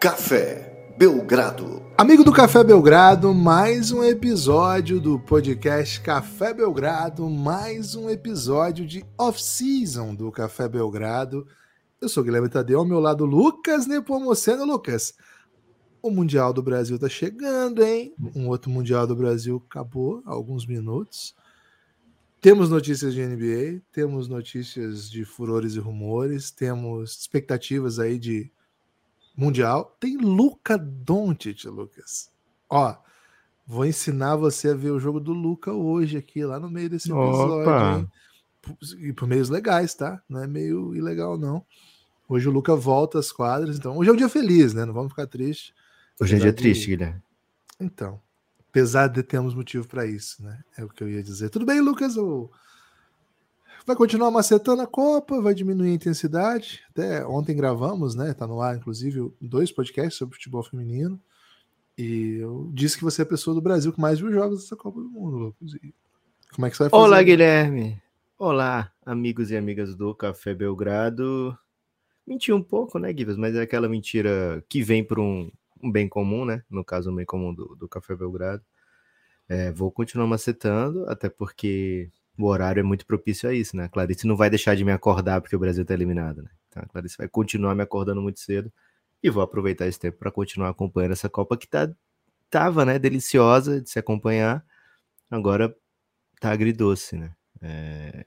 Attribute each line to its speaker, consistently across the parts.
Speaker 1: Café Belgrado.
Speaker 2: Amigo do Café Belgrado, mais um episódio do podcast Café Belgrado, mais um episódio de off-season do Café Belgrado. Eu sou Guilherme Tadeu, ao meu lado Lucas Nepomuceno. Lucas, o Mundial do Brasil tá chegando, hein? Um outro Mundial do Brasil acabou há alguns minutos. Temos notícias de NBA, temos notícias de furores e rumores, temos expectativas aí de Mundial. Tem Luca Doncic, Lucas. Ó, vou ensinar você a ver o jogo do Luca hoje aqui, lá no meio desse episódio. E por meios legais, tá? Não é meio ilegal, não. Hoje o Luca volta às quadras, então hoje é um dia feliz, né? Não vamos ficar tristes.
Speaker 3: Hoje é dia de... triste, Guilherme.
Speaker 2: Então, Apesar de termos motivo para isso, né? É o que eu ia dizer. Tudo bem, Lucas? Vai continuar macetando a Copa, vai diminuir a intensidade. Até ontem gravamos, né? Tá no ar, inclusive, dois podcasts sobre futebol feminino. E eu disse que você é a pessoa do Brasil que mais viu jogos dessa Copa do Mundo, Lucas. E como é que você vai fazer?
Speaker 3: Olá, Guilherme. Olá, amigos e amigas do Café Belgrado. Menti um pouco, né, Givas? Mas é aquela mentira que vem por um, um bem comum, né? No caso, um bem comum do, do Café Belgrado. É, vou continuar macetando, até porque o horário é muito propício a isso, né? A Clarice não vai deixar de me acordar porque o Brasil está eliminado, né? Então a Clarice vai continuar me acordando muito cedo e vou aproveitar esse tempo para continuar acompanhando essa Copa que tá, tava, né? Deliciosa de se acompanhar, agora tá agridoce, né? É...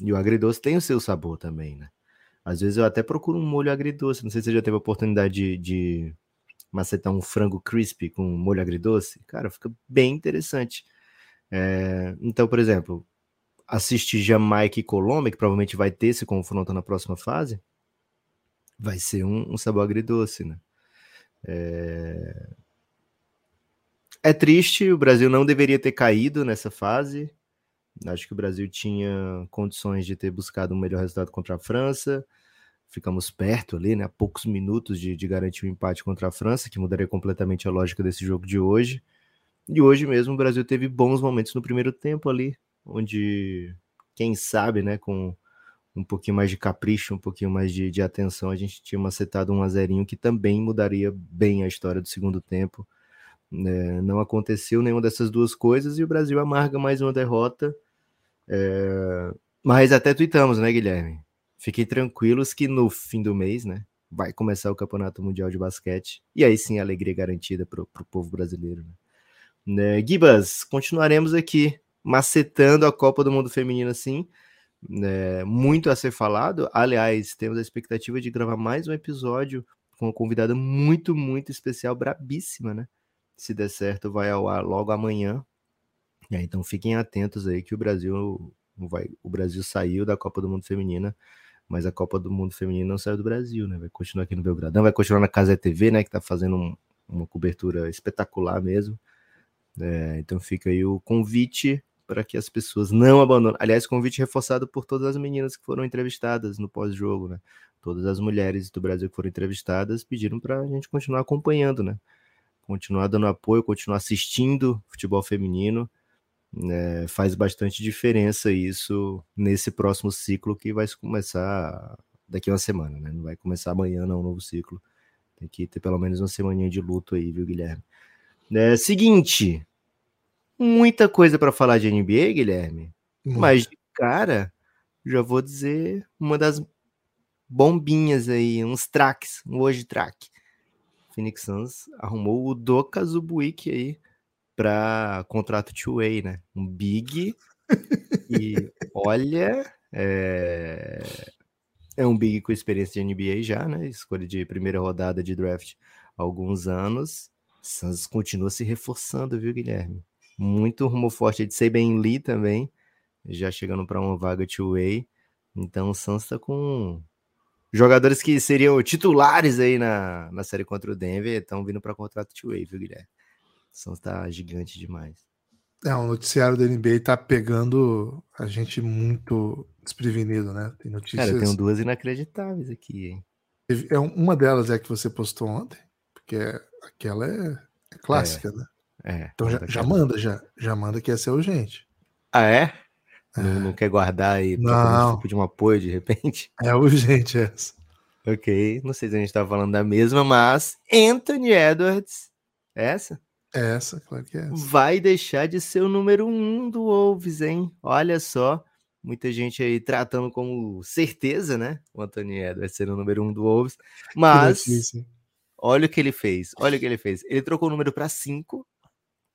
Speaker 3: E o agridoce tem o seu sabor também, né? Às vezes eu até procuro um molho agridoce. Não sei se você já teve a oportunidade de, de macetar um frango crispy com molho agridoce, cara, fica bem interessante. É, então, por exemplo, assistir Jamaica e Colômbia, que provavelmente vai ter esse confronto na próxima fase, vai ser um, um sabor agridoce, né? É... é triste, o Brasil não deveria ter caído nessa fase. Acho que o Brasil tinha condições de ter buscado um melhor resultado contra a França ficamos perto ali, né? A poucos minutos de, de garantir o um empate contra a França, que mudaria completamente a lógica desse jogo de hoje. E hoje mesmo o Brasil teve bons momentos no primeiro tempo ali, onde, quem sabe, né, com um pouquinho mais de capricho, um pouquinho mais de, de atenção, a gente tinha macetado um a zerinho que também mudaria bem a história do segundo tempo. É, não aconteceu nenhuma dessas duas coisas e o Brasil amarga mais uma derrota. É, mas até tuitamos, né, Guilherme? Fiquem tranquilos que no fim do mês, né, vai começar o Campeonato Mundial de Basquete. E aí sim, alegria garantida para o povo brasileiro. Né? né? Gibas, continuaremos aqui macetando a Copa do Mundo Feminino assim. Né? Muito a ser falado. Aliás, temos a expectativa de gravar mais um episódio com uma convidada muito, muito especial, brabíssima, né? Se der certo, vai ao ar logo amanhã. Então fiquem atentos aí que o Brasil vai, o Brasil saiu da Copa do Mundo Feminina mas a Copa do Mundo Feminino não saiu do Brasil, né? Vai continuar aqui no Belgradão, vai continuar na Casa TV, né? Que tá fazendo um, uma cobertura espetacular mesmo. É, então fica aí o convite para que as pessoas não abandonem. Aliás, convite reforçado por todas as meninas que foram entrevistadas no pós-jogo, né? Todas as mulheres do Brasil que foram entrevistadas pediram para a gente continuar acompanhando, né? Continuar dando apoio, continuar assistindo futebol feminino é, faz bastante diferença isso nesse próximo ciclo que vai começar daqui a uma semana, né? Não vai começar amanhã, não, um novo ciclo. Tem que ter pelo menos uma semaninha de luto aí, viu, Guilherme? É, seguinte, muita coisa para falar de NBA, Guilherme. Mas de cara, já vou dizer uma das bombinhas aí, uns tracks, um hoje track. Phoenix Suns arrumou o Doka Zubuik aí para contrato two-way, né? Um big e olha, é... é um big com experiência de NBA já, né? Escolha de primeira rodada de draft há alguns anos. Suns continua se reforçando, viu, Guilherme? Muito rumo forte de Ben Lee também, já chegando para uma vaga two-way. Então o Suns está com jogadores que seriam titulares aí na, na série contra o Denver, estão vindo para contrato two-way, viu, Guilherme? São tá gigante demais.
Speaker 2: É, o noticiário da NBA tá pegando a gente muito desprevenido, né?
Speaker 3: Tem notícias. Cara, eu tenho duas inacreditáveis aqui, hein?
Speaker 2: É, uma delas é a que você postou ontem, porque aquela é, é clássica,
Speaker 3: é,
Speaker 2: né?
Speaker 3: É.
Speaker 2: Então já, já manda, já, já manda que essa é urgente.
Speaker 3: Ah, é? é. Não, não, quer guardar aí
Speaker 2: não.
Speaker 3: tipo de um apoio de repente?
Speaker 2: É urgente essa.
Speaker 3: Ok, não sei se a gente tá falando da mesma, mas Anthony Edwards, essa?
Speaker 2: Essa, claro que é essa.
Speaker 3: Vai deixar de ser o número um do Wolves, hein? Olha só, muita gente aí tratando como certeza, né? O Anthony Edwards ser o número um do Wolves, mas olha o que ele fez, olha o que ele fez. Ele trocou o número para cinco,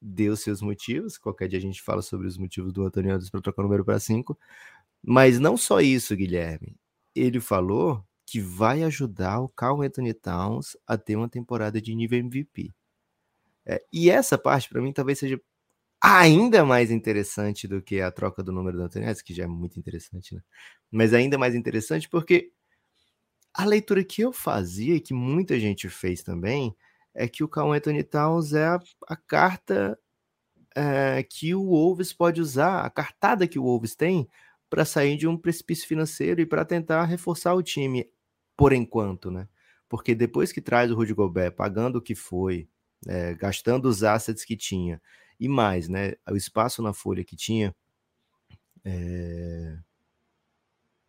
Speaker 3: deu seus motivos. Qualquer dia a gente fala sobre os motivos do Anthony Edwards para trocar o número para cinco, mas não só isso, Guilherme. Ele falou que vai ajudar o Carl Anthony Towns a ter uma temporada de nível MVP. É, e essa parte, para mim, talvez seja ainda mais interessante do que a troca do número do Anthony Edwards, que já é muito interessante, né? Mas ainda mais interessante porque a leitura que eu fazia e que muita gente fez também é que o Carl Anthony Towns é a, a carta é, que o Wolves pode usar, a cartada que o Wolves tem para sair de um precipício financeiro e para tentar reforçar o time por enquanto, né? Porque depois que traz o Rudy Gobert pagando o que foi, é, gastando os assets que tinha e mais, né? O espaço na folha que tinha, é...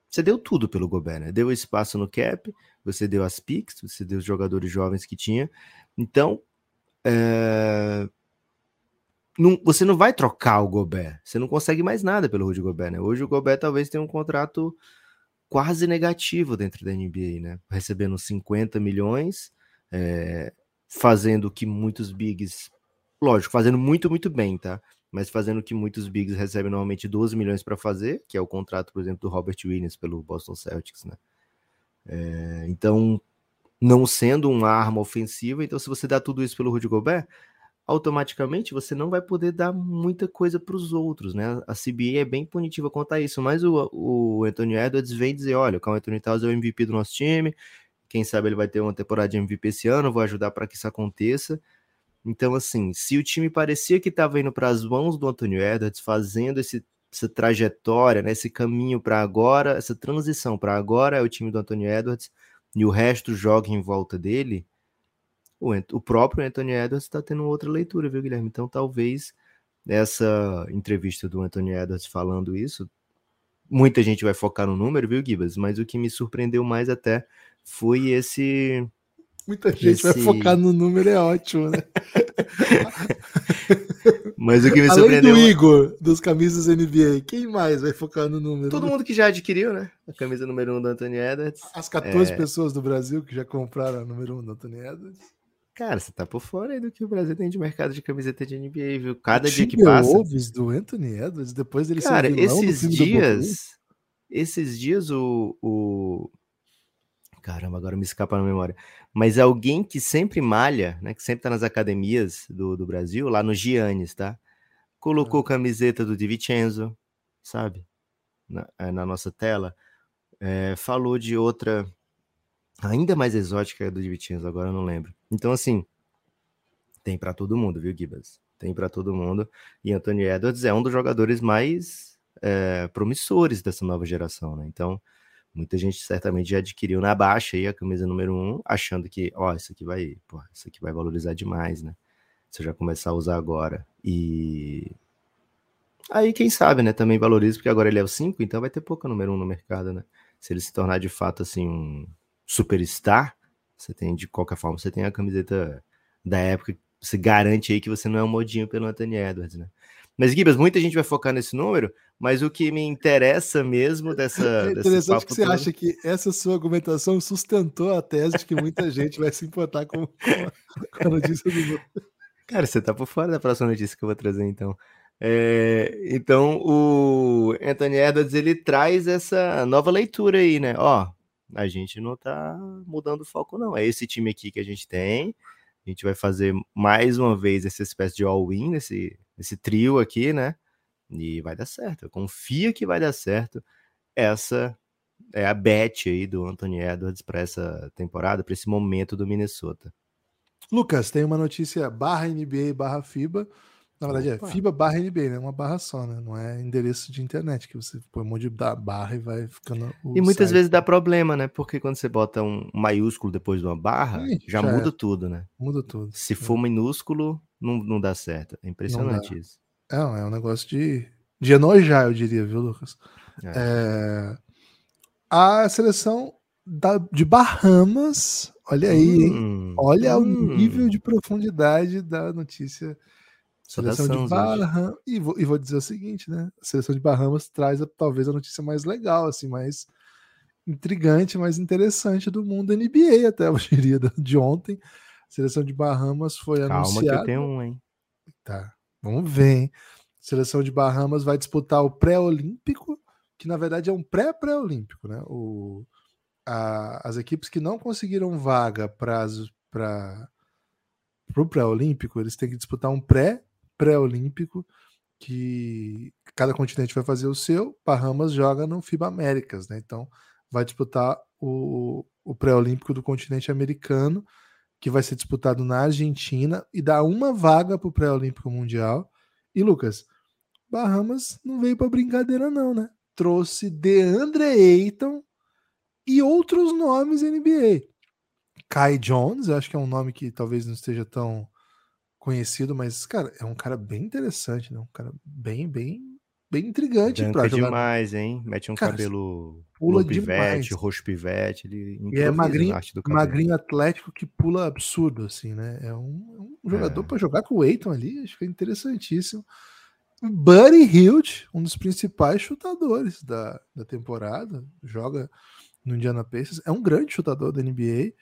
Speaker 3: você deu tudo pelo Gobert, né? Deu espaço no cap, você deu as picks, você deu os jogadores jovens que tinha. Então, é... não, você não vai trocar o Gobert. Você não consegue mais nada pelo Rudy Gobert, né? Hoje o Gobert talvez tenha um contrato quase negativo dentro da NBA, né? Recebendo 50 milhões, é, fazendo o que muitos bigs, lógico, fazendo muito, muito bem, tá? Mas fazendo o que muitos bigs recebem normalmente 12 milhões para fazer, que é o contrato, por exemplo, do Robert Williams pelo Boston Celtics, né? É, então, não sendo uma arma ofensiva, então se você dá tudo isso pelo Rudy Gobert, automaticamente você não vai poder dar muita coisa para os outros, né? A CBA é bem punitiva quanto a isso, mas o, o Anthony Edwards vem dizer, olha, o Carl Anthony Towns é o MVP do nosso time, quem sabe ele vai ter uma temporada de MVP esse ano, vou ajudar para que isso aconteça. Então, assim, se o time parecia que estava indo para as mãos do Anthony Edwards, fazendo esse, essa trajetória, né, esse caminho para agora, essa transição para agora é o time do Anthony Edwards, e o resto joga em volta dele, o, o próprio Anthony Edwards está tendo outra leitura, viu, Guilherme? Então, talvez essa entrevista do Anthony Edwards falando isso, muita gente vai focar no número, viu, Gibas? Mas o que me surpreendeu mais até foi esse.
Speaker 2: Muita gente esse... vai focar no número, é ótimo, né?
Speaker 3: Mas o que me
Speaker 2: Além
Speaker 3: surpreendeu.
Speaker 2: do Igor, dos camisas NBA, quem mais vai focar no número?
Speaker 3: Todo mundo que já adquiriu, né? A camisa número 1 um do Anthony Edwards.
Speaker 2: As 14
Speaker 3: É.
Speaker 2: pessoas do Brasil que já compraram a número 1 um do Anthony Edwards.
Speaker 3: Cara, você tá por fora aí do que o Brasil tem de mercado de camiseta de NBA, viu? Cada
Speaker 2: O
Speaker 3: dia que passa.
Speaker 2: do Anthony Edwards, depois dele
Speaker 3: Cara, esses dias. Esses dias o, o. Caramba, agora me escapa na memória. Mas alguém que sempre malha, né? Que sempre tá nas academias do, do Brasil, lá no Giannis, tá? Colocou camiseta do Di Vincenzo, sabe? Na, é, na nossa tela. É, falou de outra ainda mais exótica do Di Vincenzo, agora eu não lembro. Então, assim, tem pra todo mundo, viu, Gibas? Tem pra todo mundo. E Anthony Edwards é um dos jogadores mais é, promissores dessa nova geração, né? Então, muita gente certamente já adquiriu na baixa aí a camisa número um, achando que, ó, isso aqui vai, pô, isso aqui vai valorizar demais, né? Se eu já começar a usar agora. E aí, quem sabe, né? Também valoriza, porque agora ele é o 5, então vai ter pouca número um no mercado, né? Se ele se tornar de fato assim um superstar, você tem de qualquer forma, você tem a camiseta da época, você garante aí que você não é um modinho pelo Anthony Edwards, né? Mas Gibas, muita gente vai focar nesse número, mas o que me interessa mesmo dessa
Speaker 2: É interessante que você
Speaker 3: todo-
Speaker 2: acha que essa sua argumentação sustentou a tese de que muita gente vai se importar com, com a notícia do Lula.
Speaker 3: Cara, você tá por fora da próxima notícia que eu vou trazer, então. É, então, o Anthony Edwards, ele traz essa nova leitura aí, né? Ó, a gente não tá mudando o foco, não. É esse time aqui que a gente tem. A gente vai fazer mais uma vez essa espécie de all-in, nesse, nesse trio aqui, né? E vai dar certo. Confia que vai dar certo. Essa é a bet aí do Anthony Edwards para essa temporada, para esse momento do Minnesota.
Speaker 2: Lucas, tem uma notícia barra NBA barra FIBA. Na verdade
Speaker 3: Opa.
Speaker 2: é FIBA barra NBA, né? Uma barra só, né? Não é endereço de internet, que você põe um monte de barra e vai ficando.
Speaker 3: E muitas
Speaker 2: site.
Speaker 3: vezes dá problema, né? Porque quando você bota um maiúsculo depois de uma barra,
Speaker 2: Ih,
Speaker 3: já,
Speaker 2: já
Speaker 3: muda
Speaker 2: era.
Speaker 3: tudo, né?
Speaker 2: Muda tudo.
Speaker 3: Se for minúsculo, não, não dá certo. É impressionante isso.
Speaker 2: É, é um negócio de, de enojar, eu diria, viu, Lucas?
Speaker 3: É.
Speaker 2: É, A seleção da, de Bahamas. Olha aí, hum, olha hum. o nível de profundidade da notícia. Seleção de Bahamas. E vou, e vou dizer o seguinte, né? A seleção de Bahamas traz talvez a notícia mais legal, assim, mais intrigante, mais interessante do mundo NBA, até eu diria, de ontem. A seleção de Bahamas foi Calma anunciada. Calma
Speaker 3: que eu tenho um, hein?
Speaker 2: Tá, vamos ver, hein? A seleção de Bahamas vai disputar o pré-olímpico, que na verdade é um pré-pré-olímpico, né? O, a, as equipes que não conseguiram vaga para o pré-olímpico, eles têm que disputar um pré-pré-olímpico que cada continente vai fazer o seu. Bahamas joga no FIBA Américas, né? Então vai disputar o, o pré-olímpico do continente americano, que vai ser disputado na Argentina e dá uma vaga para o pré-olímpico mundial. E Lucas, Bahamas não veio para brincadeira não, né? Trouxe DeAndre Ayton e outros nomes NBA. Kai Jones, acho que é um nome que talvez não esteja tão conhecido, mas, cara, é um cara bem interessante, né? Um cara bem, bem, bem intrigante
Speaker 3: para jogar. demais, hein? Mete um cara, cabelo pula pivete, roxo pivete, ele
Speaker 2: e é magrinho, magrinho atlético que pula absurdo, assim, né? É um, um jogador é. para jogar com o Eiton ali, acho que é interessantíssimo. Buddy Hilt, um dos principais chutadores da, da temporada, joga no Indiana Pacers, é um grande chutador da NBA.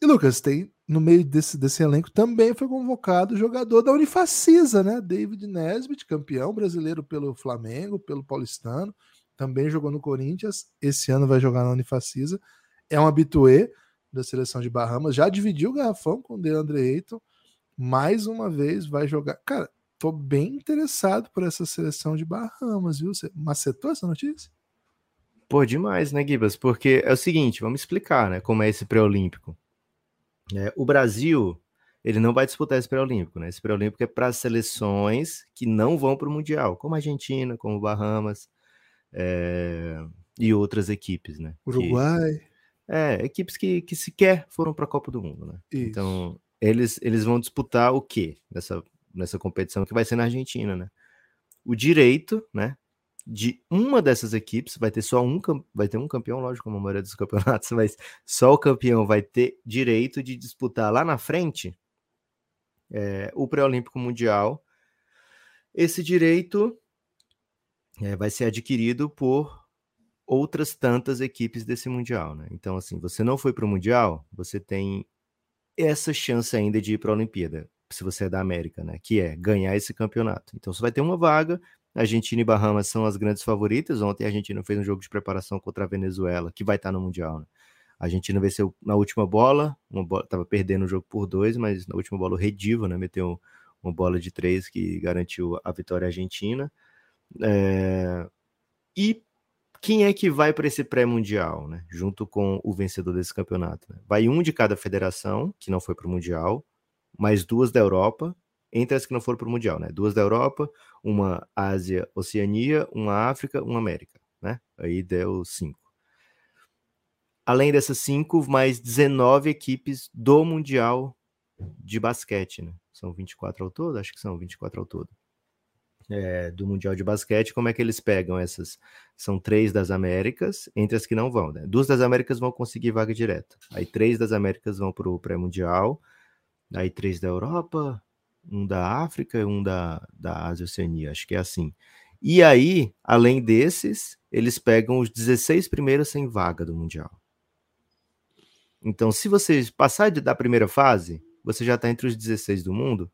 Speaker 2: E Lucas, tem no meio desse, desse elenco também foi convocado o jogador da Unifacisa, né? David Nesbitt, campeão brasileiro pelo Flamengo, pelo Paulistano, também jogou no Corinthians, esse ano vai jogar na Unifacisa. É um habituê da seleção de Bahamas, já dividiu o garrafão com o DeAndre Ayton, mais uma vez vai jogar. Cara, tô bem interessado por essa seleção de Bahamas, viu? Você macetou essa notícia?
Speaker 3: Pô, demais, né, Gibas? Porque é o seguinte, vamos explicar, né, como é esse pré-olímpico. É, o Brasil, ele não vai disputar esse pré-olímpico, né? Esse pré-olímpico é para seleções que não vão para o Mundial, como a Argentina, como Bahamas é, e outras equipes, né?
Speaker 2: Uruguai.
Speaker 3: Que, é, equipes que, que sequer foram para a Copa do Mundo, né? Isso. Então, eles, eles vão disputar o quê nessa, nessa competição que vai ser na Argentina, né? O direito, né? De uma dessas equipes, vai ter só um, vai ter um campeão, lógico, como a maioria dos campeonatos, mas só o campeão vai ter direito de disputar lá na frente é, o pré-olímpico mundial. Esse direito é, vai ser adquirido por outras tantas equipes desse mundial, né? Então, assim, você não foi para o mundial, você tem essa chance ainda de ir para a Olimpíada, se você é da América, né? Que é ganhar esse campeonato. Então, você vai ter uma vaga. Argentina e Bahamas são as grandes favoritas. Ontem a Argentina fez um jogo de preparação contra a Venezuela, que vai estar no mundial, né? A Argentina venceu na última bola, uma bola, tava perdendo o jogo por dois, mas na última bola o Rediva, né, meteu uma bola de três que garantiu a vitória argentina. É... E quem é que vai para esse pré-mundial, né? Junto com o vencedor desse campeonato. Né? Vai um de cada federação, que não foi para o Mundial, mais duas da Europa, entre as que não foram para o Mundial, né? Duas da Europa, uma Ásia, Oceania, uma África, uma América, né? Aí deu cinco. Além dessas cinco, mais 19 equipes do Mundial de basquete, né? São 24 ao todo? Acho que são 24 ao todo é, do Mundial de Basquete, como é que eles pegam essas? São três das Américas, entre as que não vão, né? Duas das Américas vão conseguir vaga direta. Aí três das Américas vão para o pré-mundial, aí três da Europa, um da África e um da, da Ásia Oceania, acho que é assim. E aí, além desses, eles pegam os 16 primeiros sem vaga do Mundial. Então, se você passar da primeira fase, você já está entre os 16 do mundo,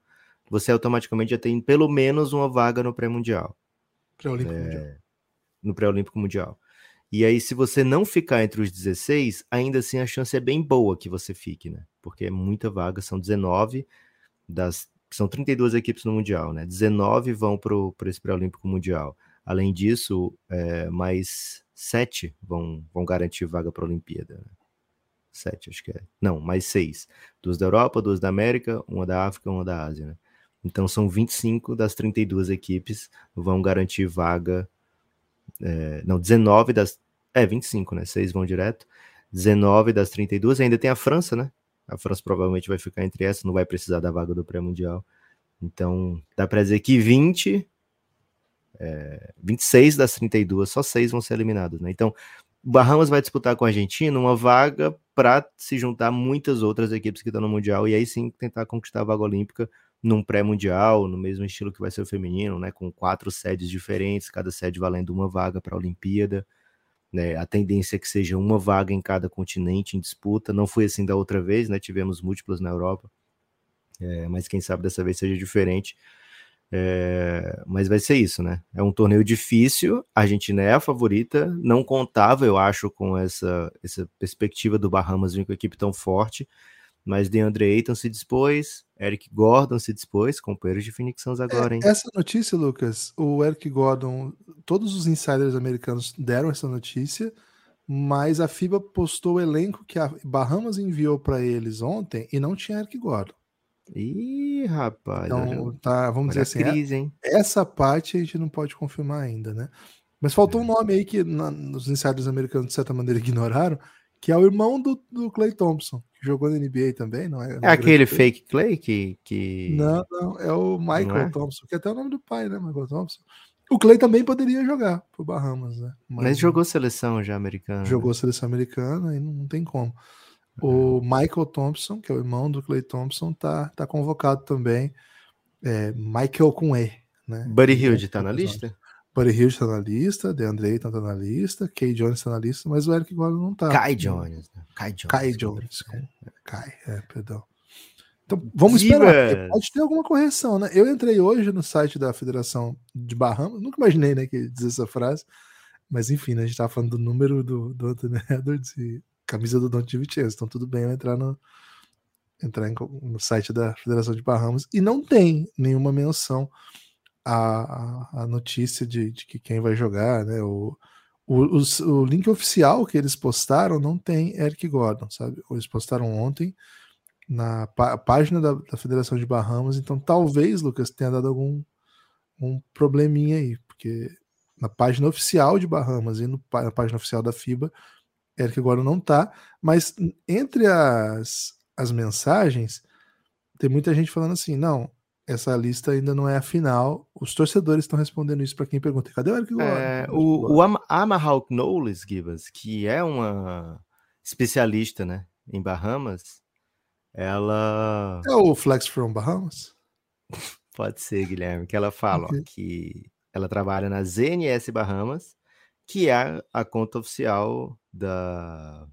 Speaker 3: você automaticamente já tem pelo menos uma vaga no pré-mundial.
Speaker 2: Pré-olímpico é, mundial.
Speaker 3: No pré-olímpico mundial. E aí, se você não ficar entre os 16, ainda assim a chance é bem boa que você fique, né? Porque é muita vaga, são 19 das. São 32 equipes no Mundial, né? 19 vão para esse pré-olímpico mundial. Além disso, é, mais sete vão, vão garantir vaga para a Olimpíada. Né? Sete, acho que é. Não, mais seis. Duas da Europa, duas da América, uma da África, uma da Ásia, né? Então são 25 das 32 equipes vão garantir vaga. É, não, 19 das. É, 25, né? 6 vão direto. 19 das 32. Ainda tem a França, né? A França provavelmente vai ficar entre essas, não vai precisar da vaga do pré-mundial. Então, dá para dizer que 20, é, 26 das 32, só 6 vão ser eliminados, né? Então, Bahamas vai disputar com a Argentina uma vaga para se juntar muitas outras equipes que estão no Mundial e aí sim tentar conquistar a vaga olímpica num pré-mundial, no mesmo estilo que vai ser o feminino, né, com quatro sedes diferentes, cada sede valendo uma vaga para a Olimpíada. Né, a tendência é que seja uma vaga em cada continente em disputa. Não foi assim da outra vez, né? Tivemos múltiplas na Europa, é, mas quem sabe dessa vez seja diferente. É, mas vai ser isso, né? É um torneio difícil. A Argentina é a favorita. Não contava, eu acho, com essa, essa perspectiva do Bahamas vir com a equipe tão forte. Mas DeAndre Ayton se dispôs, Eric Gordon se dispôs, companheiros de Phoenix Suns é, agora, hein?
Speaker 2: Essa notícia, Lucas, o Eric Gordon, todos os insiders americanos deram essa notícia, mas a FIBA postou o elenco que a Bahamas enviou para eles ontem e não tinha Eric Gordon.
Speaker 3: Ih, rapaz.
Speaker 2: Então, tá, vamos dizer assim,
Speaker 3: crise, hein?
Speaker 2: essa parte a gente não pode confirmar ainda, né? Mas faltou é. um nome aí que na, os insiders americanos, de certa maneira, ignoraram, que é o irmão do, do Clay Thompson, jogou na NBA também, não é?
Speaker 3: É aquele fake Clay que, que.
Speaker 2: Não, não, é o Michael é? Thompson, que é até o nome do pai, né? Michael Thompson. O Clay também poderia jogar pro Bahamas, né?
Speaker 3: Mas, Mas jogou seleção já americana.
Speaker 2: Jogou né? seleção americana e não, não tem como. O Michael Thompson, que é o irmão do Clay Thompson, tá, tá convocado também. É, Michael com E, né?
Speaker 3: Buddy Hilde tá na lista?
Speaker 2: Buddy Hilde tá na lista, DeAndre Ayton tá na lista, Kay Jones tá na lista, mas o Eric Gordon não tá.
Speaker 3: Kai Jones. Né? Kai Jones.
Speaker 2: Kai Jones. Kai, é, perdão. Então, vamos esperar. Pode ter alguma correção, né? Eu entrei hoje no site da Federação de Bahamas, nunca imaginei, né, que dizer essa frase, mas enfim, né, a gente tava falando do número do, do Anthony Edwards e camisa do Don Vincenzo, então tudo bem eu entrar no, entrar em, no site da Federação de Bahamas e não tem nenhuma menção à, à notícia de, de, que quem vai jogar, né? O, o, o, o, link oficial que eles postaram não tem Eric Gordon, sabe? Eles postaram ontem na pá, página da, da, Federação de Bahamas, então talvez, Lucas, tenha dado algum um probleminha aí, porque na página oficial de Bahamas e no, na página oficial da FIBA Eric agora não tá, mas entre as, as mensagens, tem muita gente falando assim: não, essa lista ainda não é a final. Os torcedores estão respondendo isso para quem pergunta: cadê o Eric Gordon?
Speaker 3: É, o o Am Amahawk Knowles, Gibas, que é uma especialista né, em Bahamas, ela.
Speaker 2: É o Flex from Bahamas?
Speaker 3: Pode ser, Guilherme, que ela fala okay. ó, que ela trabalha na ZNS Bahamas, que é a conta oficial da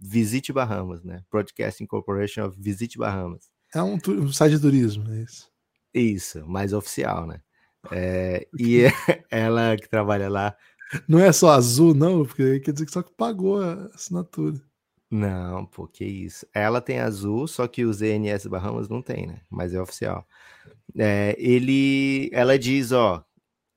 Speaker 3: Visit Bahamas, né? Broadcasting Corporation of Visit Bahamas.
Speaker 2: É um, um site de turismo, é isso?
Speaker 3: Isso, mais oficial, né? É, e ela que trabalha lá.
Speaker 2: Não é só azul, não, porque quer dizer que só que pagou a assinatura.
Speaker 3: Não, pô, que isso. Ela tem azul, só que o ZNS Bahamas não tem, né? Mas é oficial. É, ele, ela diz, ó,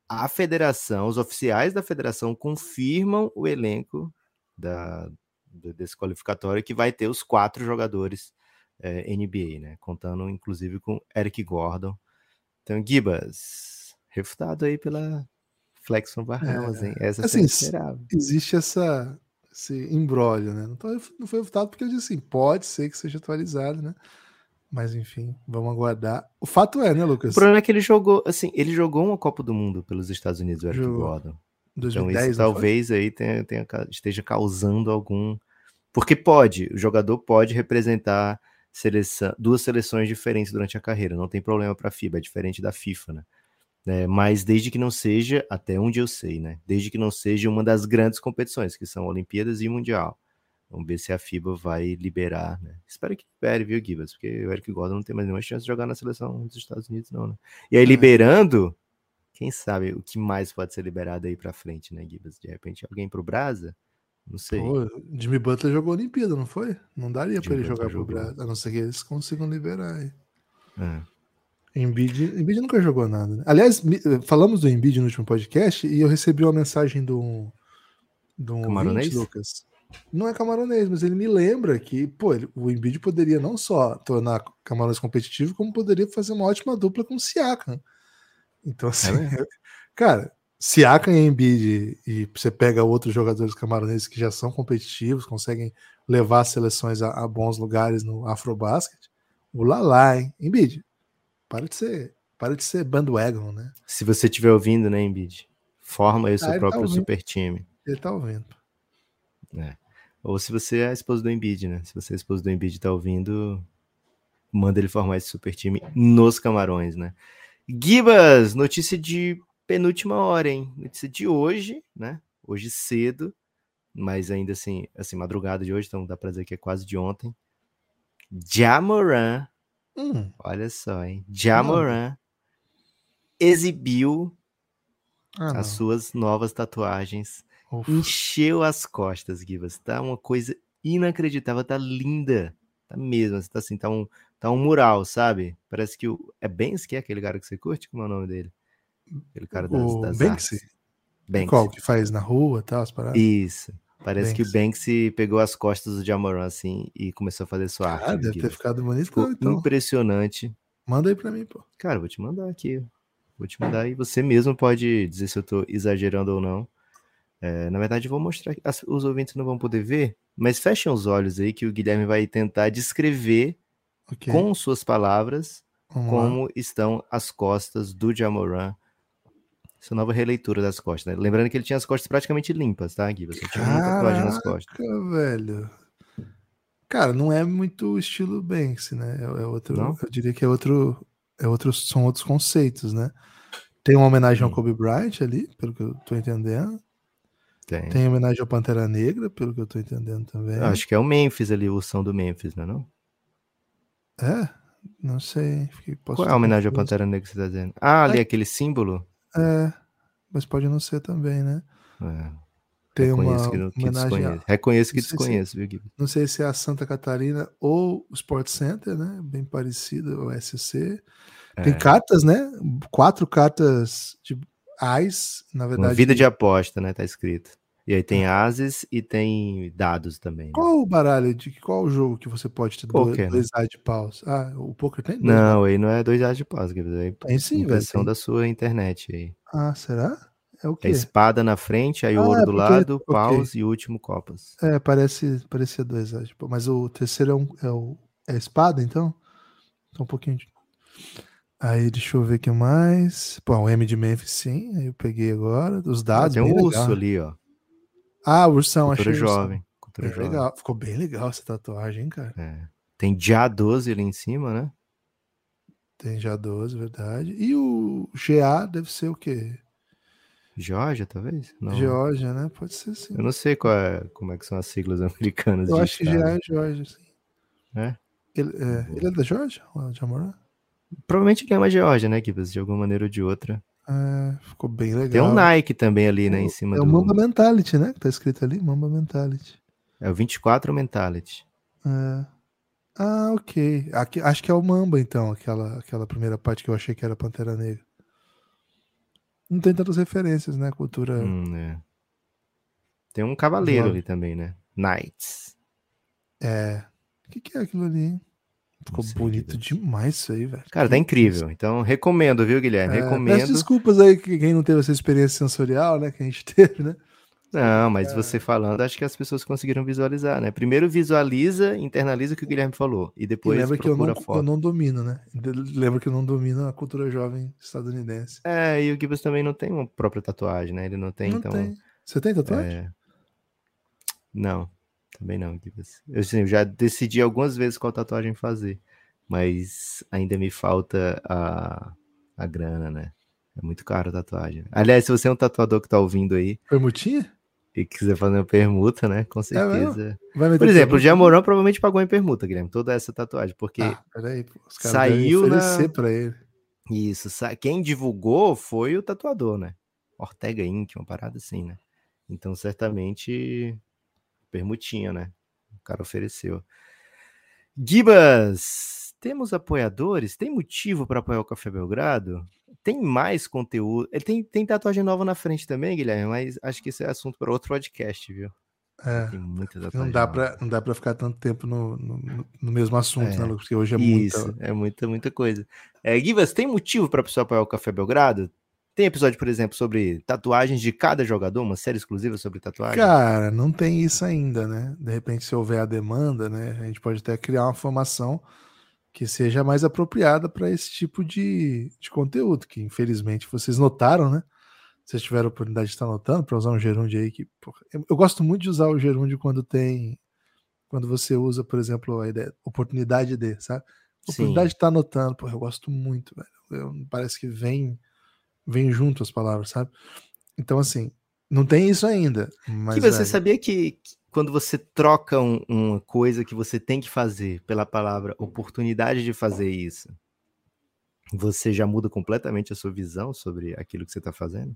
Speaker 3: a federação, os oficiais da federação confirmam o elenco da, desse qualificatório que vai ter os quatro jogadores é, eh, NBA, né? Contando inclusive com Eric Gordon. Então, Gibas, refutado aí pela Flexon Bahamas, é, hein? Essa
Speaker 2: assim, existe essa, esse embrólio, né? Não, não foi refutado porque eu disse assim, pode ser que seja atualizado, né? Mas enfim, vamos aguardar. O fato é, né, Lucas?
Speaker 3: O problema é que ele jogou, assim, ele jogou uma Copa do Mundo pelos Estados Unidos, o Eric jogou. Gordon. 2010, então isso talvez foi? aí tenha, tenha, esteja causando algum. Porque pode, o jogador pode representar seleção, duas seleções diferentes durante a carreira, não tem problema para a FIBA, é diferente da FIFA, né? É, mas desde que não seja, até onde eu sei, né? Desde que não seja uma das grandes competições, que são Olimpíadas e Mundial. Vamos ver se a FIBA vai liberar, né? Espero que libere, viu, Gibas? Porque o Eric Gordon não tem mais nenhuma chance de jogar na seleção dos Estados Unidos, não, né? E aí, é. liberando, quem sabe o que mais pode ser liberado aí para frente, né, Gibas? De repente, alguém pro Brasa? Não sei. Pô,
Speaker 2: Jimmy Butler jogou Olimpíada, não foi? Não daria para ele jogar jogou. pro Brasa, a não ser que eles consigam liberar aí. É. Embiid, Embiid nunca jogou nada. Né? Aliás, falamos do Embiid no último podcast e eu recebi uma mensagem do, do
Speaker 3: Camaronês?
Speaker 2: Lucas. Não é camaronês, mas ele me lembra que pô, ele, o Embiid poderia não só tornar Camarões competitivo, como poderia fazer uma ótima dupla com o Siakam. Então, assim, é cara, Siakam e Embiid e você pega outros jogadores camaroneses que já são competitivos, conseguem levar seleções a, a bons lugares no Afrobasket, o Lalá, hein? Embiid, para de ser, para de ser bandwagon, né?
Speaker 3: Se você estiver ouvindo, né, Embiid? Forma aí o seu ah, tá próprio tá super time.
Speaker 2: Ele tá ouvindo.
Speaker 3: É. Ou se você é a esposa do Embiid, né? Se você é a esposa do Embiid e tá ouvindo, manda ele formar esse super time nos Camarões, né? Gibas, notícia de penúltima hora, hein? Notícia de hoje, né? Hoje cedo, mas ainda assim, assim, madrugada de hoje, então dá pra dizer que é quase de ontem. Jamoran,
Speaker 2: Hum,
Speaker 3: olha só, hein? Jamoran exibiu
Speaker 2: ah,
Speaker 3: as suas novas tatuagens
Speaker 2: Ufa.
Speaker 3: encheu as costas, Givas. Tá uma coisa inacreditável, tá linda. Tá mesmo, tá assim, tá um, tá um mural, sabe? Parece que o. É Banks que é aquele cara que você curte? Como é o nome dele? Aquele cara das,
Speaker 2: O
Speaker 3: das
Speaker 2: Banksy?
Speaker 3: artes. Banksy.
Speaker 2: Qual? Que faz na rua e tal, as paradas?
Speaker 3: Isso. Parece que o
Speaker 2: Banksy.
Speaker 3: Banksy pegou as costas do Jamoran assim e começou a fazer sua arte.
Speaker 2: Ah, deve ter ficado bonito.
Speaker 3: Ficou
Speaker 2: então.
Speaker 3: impressionante.
Speaker 2: Manda aí pra mim, pô.
Speaker 3: Cara, vou te mandar aqui. Vou te mandar e você mesmo pode dizer se eu tô exagerando ou não. É, na verdade, eu vou mostrar. aqui. Os ouvintes não vão poder ver, mas fechem os olhos aí que o Guilherme vai tentar descrever
Speaker 2: Ok.
Speaker 3: com suas palavras
Speaker 2: Vamos lá.
Speaker 3: como estão as costas do Jamoran. Essa nova releitura das costas. né? Lembrando que ele tinha as costas praticamente limpas, tá, Gui? Você tinha muita tatuagem nas costas.
Speaker 2: Caraca, velho. Cara, não é muito estilo Banksy, né? É, é outro,
Speaker 3: Não?
Speaker 2: eu diria que é outro, é outro, são outros conceitos, né? Tem uma homenagem ao
Speaker 3: Hum.
Speaker 2: Kobe Bryant ali, pelo que eu tô entendendo.
Speaker 3: Tem.
Speaker 2: Tem homenagem ao Pantera Negra, pelo que eu tô entendendo também.
Speaker 3: Eu Acho que é o Memphis ali, o som do Memphis, não é não?
Speaker 2: É? Não sei. Fiquei, posso
Speaker 3: Qual é a homenagem ao. Pantera Negra que você tá dizendo? Ah, ali aquele símbolo?
Speaker 2: É, mas pode não ser também, né?
Speaker 3: É.
Speaker 2: Tem uma
Speaker 3: Reconheço que, não- que
Speaker 2: homenagem a,
Speaker 3: desconheço. Reconheço que
Speaker 2: não sei se-
Speaker 3: desconheço, viu, Gui?
Speaker 2: não sei se é a Santa Catarina ou o Sport Center, né? Bem parecido, o SC. Tem
Speaker 3: É.
Speaker 2: cartas, né? Quatro cartas de AIS, na
Speaker 3: Uma
Speaker 2: verdade.
Speaker 3: vida de aposta, né? Tá escrito. E aí tem ases e tem dados também. né?
Speaker 2: Qual o baralho de qual o jogo que você pode ter dois,
Speaker 3: Poker, né?
Speaker 2: dois as de paus? Ah, o poker tem dois.
Speaker 3: Não, aí não é dois as de Gui. Aí
Speaker 2: Tem sim, velho.
Speaker 3: impressão da sua internet aí.
Speaker 2: Ah, será? É o
Speaker 3: É
Speaker 2: quê?
Speaker 3: espada na frente, aí
Speaker 2: Ah,
Speaker 3: ouro
Speaker 2: é
Speaker 3: do lado, paus e último copas.
Speaker 2: É, parece, parecia dois as de pau. Mas o terceiro é, um, é, o, é a espada, então? Então um pouquinho de... Aí, deixa eu ver o que mais. Pô, o M de Memphis, sim. Aí eu peguei agora. Os
Speaker 3: Ah,
Speaker 2: dados.
Speaker 3: tem um
Speaker 2: bem
Speaker 3: urso
Speaker 2: legal.
Speaker 3: ali, ó.
Speaker 2: Ah, o ursão,
Speaker 3: Cultura
Speaker 2: achei.
Speaker 3: jovem. Cultura
Speaker 2: Bem
Speaker 3: jovem.
Speaker 2: legal. Ficou bem legal essa tatuagem, hein, cara.
Speaker 3: É. Tem Já 12 ali em cima, né?
Speaker 2: Tem já 12, verdade. E o GA deve ser o quê?
Speaker 3: Georgia, talvez? Não.
Speaker 2: Geórgia, né? Pode ser sim.
Speaker 3: Eu não sei qual é, como é que são as siglas americanas.
Speaker 2: Eu
Speaker 3: de
Speaker 2: acho que
Speaker 3: estado.
Speaker 2: GA é Geórgia, sim.
Speaker 3: É?
Speaker 2: Ele é, ele é da Geórgia? O Jamoran?
Speaker 3: Provavelmente ele é uma Georgia, né, Gibbs? De alguma maneira ou de outra.
Speaker 2: É, ficou bem legal.
Speaker 3: Tem um Nike também ali, né, em cima
Speaker 2: É o
Speaker 3: do...
Speaker 2: Mamba Mentality, né? Que tá escrito ali, Mamba Mentality.
Speaker 3: É o 24 Mentality.
Speaker 2: É. Ah, ok. Aqui, acho que é o Mamba, então, aquela, aquela primeira parte que eu achei que era Pantera Negra. Não tem tantas referências, né? Cultura.
Speaker 3: Hum, é. Tem um cavaleiro ali também, né? Knights.
Speaker 2: É. O que, que é aquilo ali, hein? Ficou bonito demais isso aí, velho.
Speaker 3: Cara, tá
Speaker 2: Que
Speaker 3: incrível. Então, recomendo, viu, Guilherme?
Speaker 2: É, peço
Speaker 3: recomendo.
Speaker 2: desculpas aí que quem não teve essa experiência sensorial, né? Que a gente teve, né?
Speaker 3: Não, mas você falando, acho que as pessoas conseguiram visualizar, né? Primeiro visualiza, internaliza o que o Guilherme falou. E
Speaker 2: E
Speaker 3: depois
Speaker 2: lembra que eu não,
Speaker 3: foto.
Speaker 2: eu não domino, né? Lembra que eu não domino a cultura jovem estadunidense.
Speaker 3: É, e o Gibbs também não tem uma própria tatuagem, né? Ele não tem,
Speaker 2: não
Speaker 3: então.
Speaker 2: tem. Você tem tatuagem?
Speaker 3: é, Não, também não. Eu, assim, eu já decidi algumas vezes qual tatuagem fazer, mas ainda me falta a, a grana, né? É muito caro a tatuagem. Aliás, se você é um tatuador que tá ouvindo aí
Speaker 2: Permutinha?
Speaker 3: e quiser fazer uma permuta, né? Com
Speaker 2: É
Speaker 3: certeza.
Speaker 2: Meter
Speaker 3: Por exemplo, o? Jamoran provavelmente pagou em permuta, Guilherme, toda essa tatuagem, porque
Speaker 2: Ah, peraí, os caras
Speaker 3: saiu na-
Speaker 2: pra ele.
Speaker 3: Isso, sa- quem divulgou foi o tatuador, né? Ortega Inc., uma parada assim, né? Então, certamente, permutinha, né? O cara ofereceu. Gibas, temos apoiadores? Tem motivo para apoiar o Café Belgrado? Tem mais conteúdo? Tem, tem tatuagem nova na frente também, Guilherme, mas acho que esse é assunto para outro podcast, viu?
Speaker 2: É,
Speaker 3: Tem muita tatuagem.
Speaker 2: não, dá pra, não dá pra ficar tanto tempo no, no, no mesmo assunto,
Speaker 3: É,
Speaker 2: né, Lucas? Porque hoje é
Speaker 3: Isso,
Speaker 2: muita.
Speaker 3: é muita, muita coisa. É, Givas, tem motivo para a pessoa apoiar o Café Belgrado? Tem episódio, por exemplo, sobre tatuagens de cada jogador, uma série exclusiva sobre tatuagem?
Speaker 2: Cara, não tem isso ainda, né? De repente, se houver a demanda, né, a gente pode até criar uma formação que seja mais apropriada para esse tipo de, de conteúdo, que infelizmente vocês notaram, né? vocês tiveram a oportunidade de estar anotando, para usar um gerúndio aí que. Porra, eu, eu, gosto muito de usar o gerúndio quando tem. Quando você usa, por exemplo, a ideia, oportunidade de, sabe? Oportunidade Sim. de estar anotando, porra, eu gosto muito, velho. Eu, parece que vem, vem junto as palavras, sabe? Então, assim, não tem isso ainda. Mas,
Speaker 3: que você velho, sabia que, que quando você troca um, uma coisa que você tem que fazer pela palavra oportunidade de fazer isso, você já muda completamente a sua visão sobre aquilo que você está fazendo?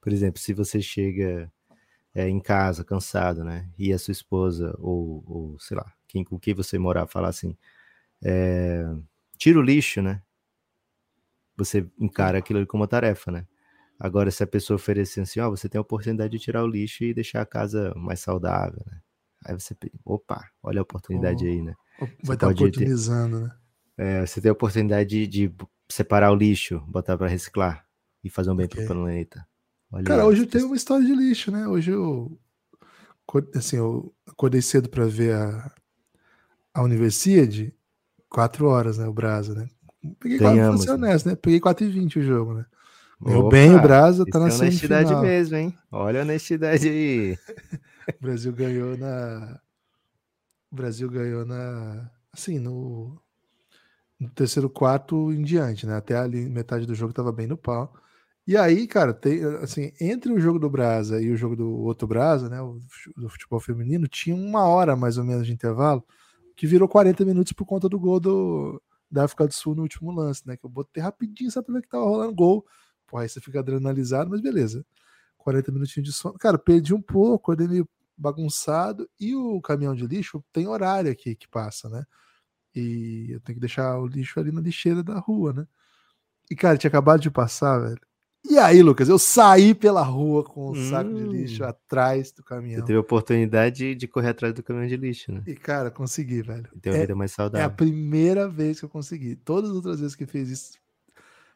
Speaker 3: Por exemplo, se você chega é, em casa cansado, né, e a sua esposa ou, ou sei lá, quem com quem você morar falar assim, é, tira o lixo, né? Você encara aquilo como uma tarefa, né? Agora, se a pessoa oferecer assim, ó, você tem a oportunidade de tirar o lixo e deixar a casa mais saudável, né? Aí você, opa, olha a oportunidade oh, aí, né?
Speaker 2: Vai estar oportunizando, ter, né?
Speaker 3: É, você tem a oportunidade de, de separar o lixo, botar para reciclar e fazer um bem okay. para o planeta.
Speaker 2: Olha Cara, hoje eu tenho uma história de lixo, né? Hoje eu assim, eu acordei cedo para ver a, a Universidade, quatro horas, né? O Brasa, né? Peguei Ganhamos, quatro, honesto, né? Peguei 4 e 20 o jogo, né? Ganhou bem o Brasa, tá na é honestidade
Speaker 3: mesmo, hein? Olha a honestidade aí.
Speaker 2: o Brasil ganhou na. O Brasil ganhou na. Assim, no, no terceiro quarto em diante, né? Até ali, metade do jogo tava bem no pau. E aí, cara, tem, assim, entre o jogo do Brasa e o jogo do outro Brasa, né, o do futebol feminino, tinha uma hora mais ou menos de intervalo, que virou 40 minutos por conta do gol do, da África do Sul no último lance, né, que eu botei rapidinho só pra ver que tava rolando gol. Pô, aí você fica adrenalizado, mas beleza. 40 minutinhos de sono. Cara, perdi um pouco, acordei meio bagunçado, e o caminhão de lixo tem horário aqui que passa, né, e eu tenho que deixar o lixo ali na lixeira da rua, né. E, cara, tinha acabado de passar, velho e aí, Lucas, eu saí pela rua com um hum. saco de lixo hum. atrás do caminhão. Você
Speaker 3: teve a oportunidade de correr atrás do caminhão de lixo, né?
Speaker 2: E, cara, consegui, velho.
Speaker 3: E uma é, vida mais saudável.
Speaker 2: É a primeira vez que eu consegui. Todas as outras vezes que fiz isso.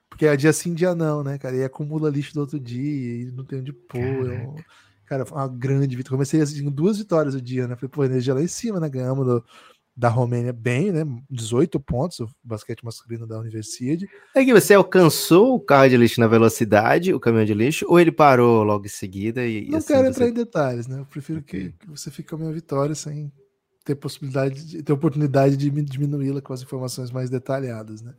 Speaker 2: Porque é dia sim, dia não, né, cara? E acumula lixo do outro dia, e não tem onde pôr. Eu... Cara, foi uma grande vitória. Comecei assim, duas vitórias o dia, né? Falei, pô, energia lá em cima, né? Ganhamos do, da Romênia bem, né? 18 pontos, o basquete masculino da Universidade.
Speaker 3: É que você alcançou o carro de lixo na velocidade, o caminhão de lixo, ou ele parou logo em seguida? E,
Speaker 2: Não assim quero entrar em detalhes, né? Eu prefiro okay. que, você fique com a minha vitória sem ter possibilidade, de, ter oportunidade de diminuí-la com as informações mais detalhadas, né?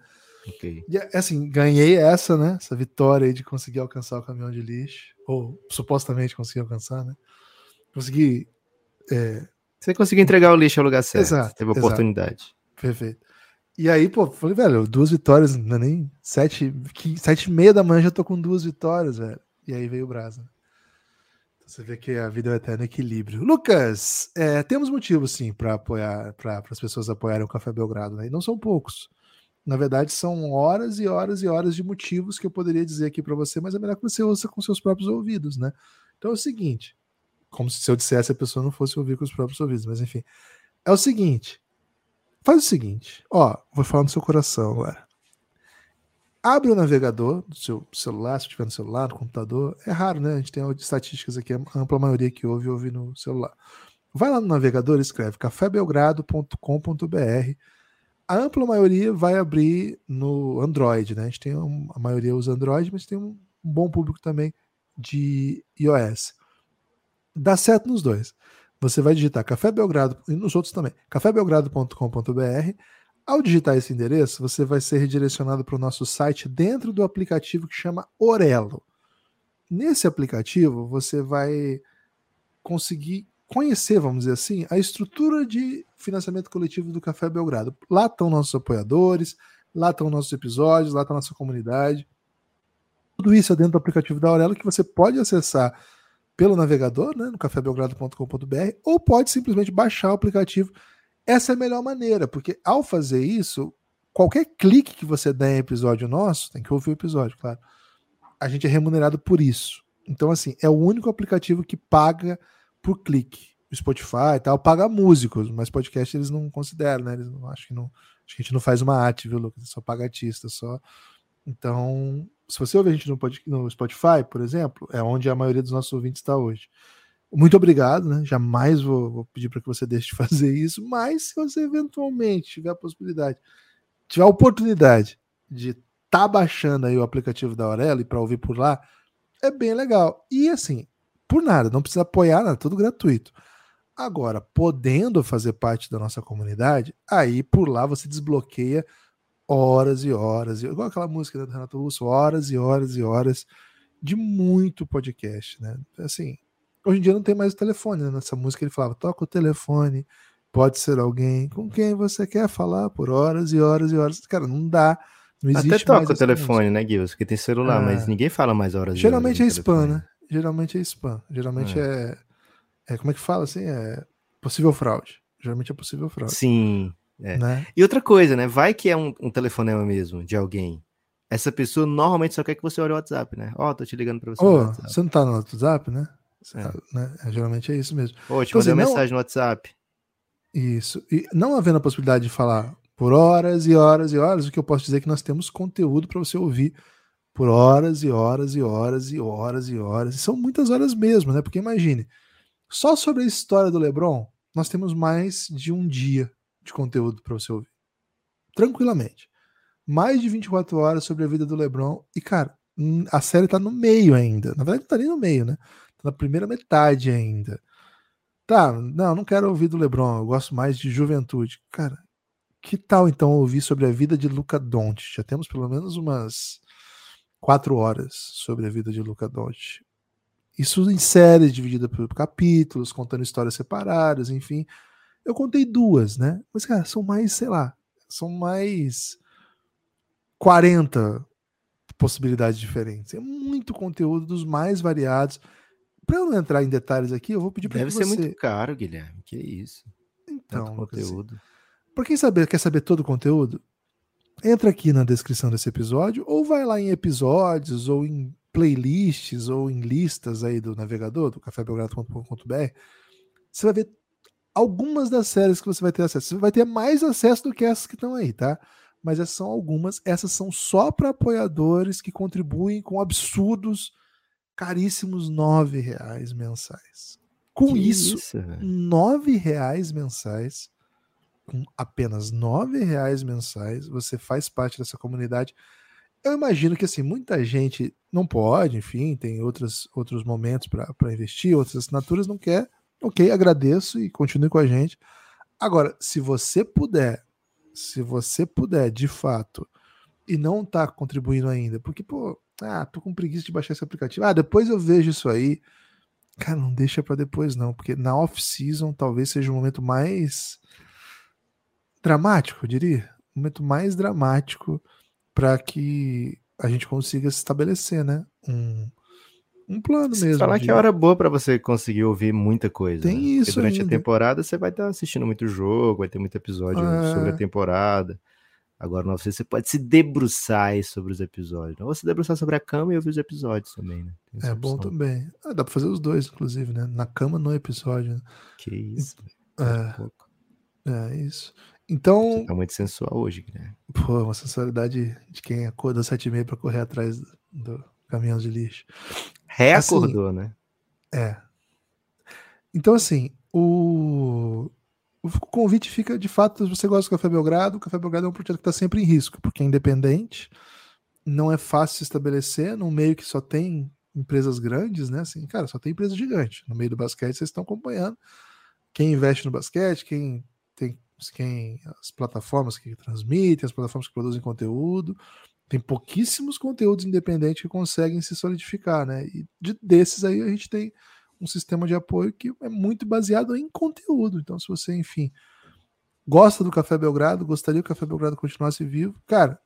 Speaker 3: Ok.
Speaker 2: E assim, ganhei essa, né? Essa vitória aí de conseguir alcançar o caminhão de lixo, ou supostamente conseguir alcançar, né? Consegui é,
Speaker 3: você conseguiu entregar o lixo ao lugar certo. Exato. Teve oportunidade.
Speaker 2: Perfeito. E aí, pô, falei, velho, duas vitórias, não é nem sete, sete e meia da manhã já tô com duas vitórias, velho. E aí veio o Brasa. Então você vê que a vida é eterno equilíbrio. Lucas, é, temos motivos sim para apoiar, para as pessoas apoiarem o Café Belgrado, né? E não são poucos. Na verdade, são horas e horas e horas de motivos que eu poderia dizer aqui para você, mas é melhor que você ouça com seus próprios ouvidos, né? Então é o seguinte: como se eu dissesse a pessoa não fosse ouvir com os próprios ouvidos, mas enfim. É o seguinte. Faz o seguinte, ó, vou falar no seu coração agora. Abre o navegador do seu celular, se tiver no celular, no computador. É raro, né? A gente tem estatísticas aqui, a ampla maioria que ouve, ouve no celular. Vai lá no navegador e escreve cafébelgrado.com.br. A ampla maioria vai abrir no Android, né? A gente tem um, a maioria usa Android, mas tem um bom público também de iOS dá certo nos dois. Você vai digitar Café Belgrado, e nos outros também, cafébelgrado.com.br. Ao digitar esse endereço, você vai ser redirecionado para o nosso site dentro do aplicativo que chama Orelo. Nesse aplicativo, você vai conseguir conhecer, vamos dizer assim, a estrutura de financiamento coletivo do Café Belgrado. Lá estão nossos apoiadores, lá estão nossos episódios, lá está nossa comunidade. Tudo isso é dentro do aplicativo da Aurelo que você pode acessar pelo navegador, né, no cafébelgrado.com.br, ou pode simplesmente baixar o aplicativo. Essa é a melhor maneira, porque ao fazer isso, qualquer clique que você der em episódio nosso, tem que ouvir o episódio, claro, a gente é remunerado por isso. Então, assim, é o único aplicativo que paga por clique. O Spotify e tal, paga músicos, mas podcast eles não consideram, né? Eles não acho que não. Acho que a gente não faz uma arte, viu, Lucas? Só paga artista, só. Então, se você ouve a gente no, no Spotify, por exemplo, é onde a maioria dos nossos ouvintes está hoje. Muito obrigado, né? Jamais vou, vou pedir para que você deixe de fazer isso, mas se você eventualmente tiver a possibilidade, tiver a oportunidade de estar tá baixando aí o aplicativo da Aurelo e para ouvir por lá, é bem legal. E assim, por nada, não precisa apoiar nada, tudo gratuito. Agora, podendo fazer parte da nossa comunidade, aí por lá você desbloqueia horas e horas, igual aquela música do Renato Russo, horas e horas e horas de muito podcast, né? Assim, hoje em dia não tem mais o telefone, né? Nessa música ele falava, toca o telefone, pode ser alguém com quem você quer falar por horas e horas e horas. Cara, não dá. Não existe
Speaker 3: Até toca o telefone, né, Guilherme? Porque tem celular, mas é. ninguém fala mais horas
Speaker 2: Geralmente horas é spam, telefone. né? Geralmente é spam. Geralmente é. é. é. Como é que fala assim? É possível fraude. Geralmente é possível fraude.
Speaker 3: Sim. É. Né? E outra coisa, né? Vai que é um, um, telefonema mesmo de alguém. Essa pessoa normalmente só quer que você olhe o WhatsApp, né? Ó, oh, tô te ligando pra você.
Speaker 2: Oh, você não tá no WhatsApp, né? É. Tá, né? É, geralmente é isso mesmo.
Speaker 3: Ô, te então, mandei assim, uma não... mensagem no WhatsApp.
Speaker 2: Isso. E não havendo a possibilidade de falar por horas e horas e horas, o que eu posso dizer é que nós temos conteúdo para você ouvir por horas e horas e horas e horas e horas. E são muitas horas mesmo, né? Porque imagine, só sobre a história do LeBron, nós temos mais de um dia de conteúdo para você ouvir. Tranquilamente. Mais de 24 horas sobre a vida do LeBron. E, cara, hum, a série tá no meio ainda. Na verdade, não tá nem no meio, né? Tá na primeira metade ainda. Tá, não, não quero ouvir do LeBron, eu gosto mais de juventude. Cara, que tal então ouvir sobre a vida de Luca Doncic? Já temos pelo menos umas quatro horas sobre a vida de Luca Doncic. Isso em séries dividida por capítulos, contando histórias separadas, enfim. Eu contei duas, né? Mas, cara, são mais, sei lá, são mais 40 possibilidades diferentes. É muito conteúdo dos mais variados. Para eu não entrar em detalhes aqui, eu vou pedir para
Speaker 3: você. Deve ser muito caro, Guilherme. Que isso?
Speaker 2: Então, Tanto conteúdo. Assim, para quem saber, quer saber todo o conteúdo, entra aqui na descrição desse episódio ou vai lá em episódios ou em playlists ou em listas aí do navegador, do cafébelgrado.com.br, você vai ver algumas das séries que você vai ter acesso. Você vai ter mais acesso do que essas que estão aí, tá? Mas essas são algumas. Essas são só para apoiadores que contribuem com absurdos, caríssimos nove reais mensais. Com que isso, isso nove reais mensais, com apenas nove reais mensais, você faz parte dessa comunidade eu imagino que assim, muita gente não pode, enfim, tem outros, outros momentos para investir, outras assinaturas, não quer. Ok, agradeço e continue com a gente. Agora, se você puder, se você puder, de fato, e não tá contribuindo ainda, porque, pô, ah, tô com preguiça de baixar esse aplicativo. Ah, depois eu vejo isso aí. Cara, não deixa para depois não, porque na off-season talvez seja o momento mais dramático, eu diria. O momento mais dramático para que a gente consiga se estabelecer, né? Um, um plano
Speaker 3: Se
Speaker 2: mesmo.
Speaker 3: Falar de... que é hora boa para você conseguir ouvir muita coisa.
Speaker 2: Tem
Speaker 3: né?
Speaker 2: isso.
Speaker 3: Porque durante ainda. a temporada você vai estar assistindo muito jogo, vai ter muito episódio é... sobre a temporada. Agora, não, você, você pode se debruçar sobre os episódios. Ou se debruçar sobre a cama e ouvir os episódios também, né?
Speaker 2: É bom também. Ah, dá pra fazer os dois, inclusive, né? Na cama no episódio. Né?
Speaker 3: Que isso.
Speaker 2: É, é isso. Então.
Speaker 3: Você tá muito sensual hoje, né?
Speaker 2: Pô, uma sensualidade de quem acorda às sete e meia pra correr atrás do, caminhão de lixo.
Speaker 3: Reacordou, assim, né?
Speaker 2: É. Então, assim, o, o convite fica, de fato, se você gosta do Café Belgrado, o Café Belgrado é um projeto que está sempre em risco, porque é independente, não é fácil se estabelecer num meio que só tem empresas grandes, né? Assim, cara, só tem empresa gigante. No meio do basquete, vocês estão acompanhando. Quem investe no basquete, quem tem quem as plataformas que transmitem, as plataformas que produzem conteúdo, tem pouquíssimos conteúdos independentes que conseguem se solidificar, né? E de, desses aí a gente tem um sistema de apoio que é muito baseado em conteúdo. Então, se você, enfim, gosta do Café Belgrado, gostaria que o Café Belgrado continuasse vivo, cara,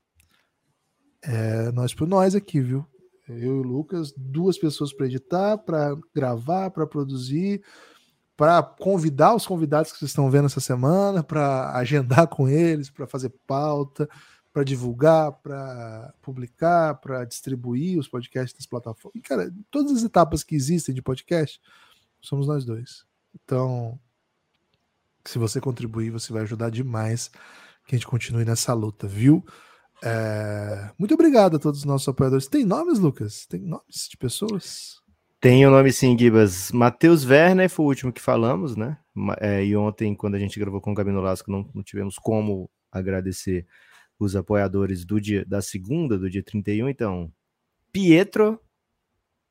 Speaker 2: é nós por nós aqui, viu? Eu e o Lucas, duas pessoas para editar, para gravar, para produzir, para convidar os convidados que vocês estão vendo essa semana, para agendar com eles, para fazer pauta, para divulgar, para publicar, para distribuir os podcasts nas plataformas. E, cara, todas as etapas que existem de podcast, somos nós dois. Então, se você contribuir, você vai ajudar demais que a gente continue nessa luta, viu? É... Muito obrigado a todos os nossos apoiadores. Tem nomes, Lucas? Tem nomes de pessoas?
Speaker 3: Tem o nome sim, Gibas. Matheus Werner foi o último que falamos, né? É, e ontem, quando a gente gravou com o Gabino Lasco, não, não, tivemos como agradecer os apoiadores do dia da segunda, do dia 31. Então, Pietro,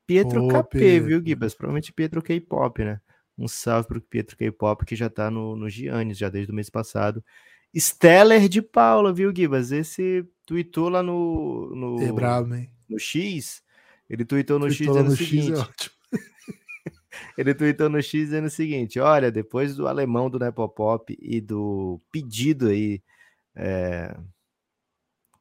Speaker 3: Pietro
Speaker 2: Ô,
Speaker 3: KP, viu, Gibas? Provavelmente Pietro K-pop, né? Um salve pro Pietro K-pop que já tá no, no Giannis, já desde o mês passado. Steller de Paula, viu, Gibas? Esse tweetou lá no, no,
Speaker 2: É brabo, hein?
Speaker 3: no X. Ele tweetou no X
Speaker 2: Tweetou lá
Speaker 3: dizendo o
Speaker 2: no X é
Speaker 3: seguinte.
Speaker 2: ótimo.
Speaker 3: Ele tweetou no X dizendo o seguinte: olha, depois do alemão do Nepopop e do pedido aí, é,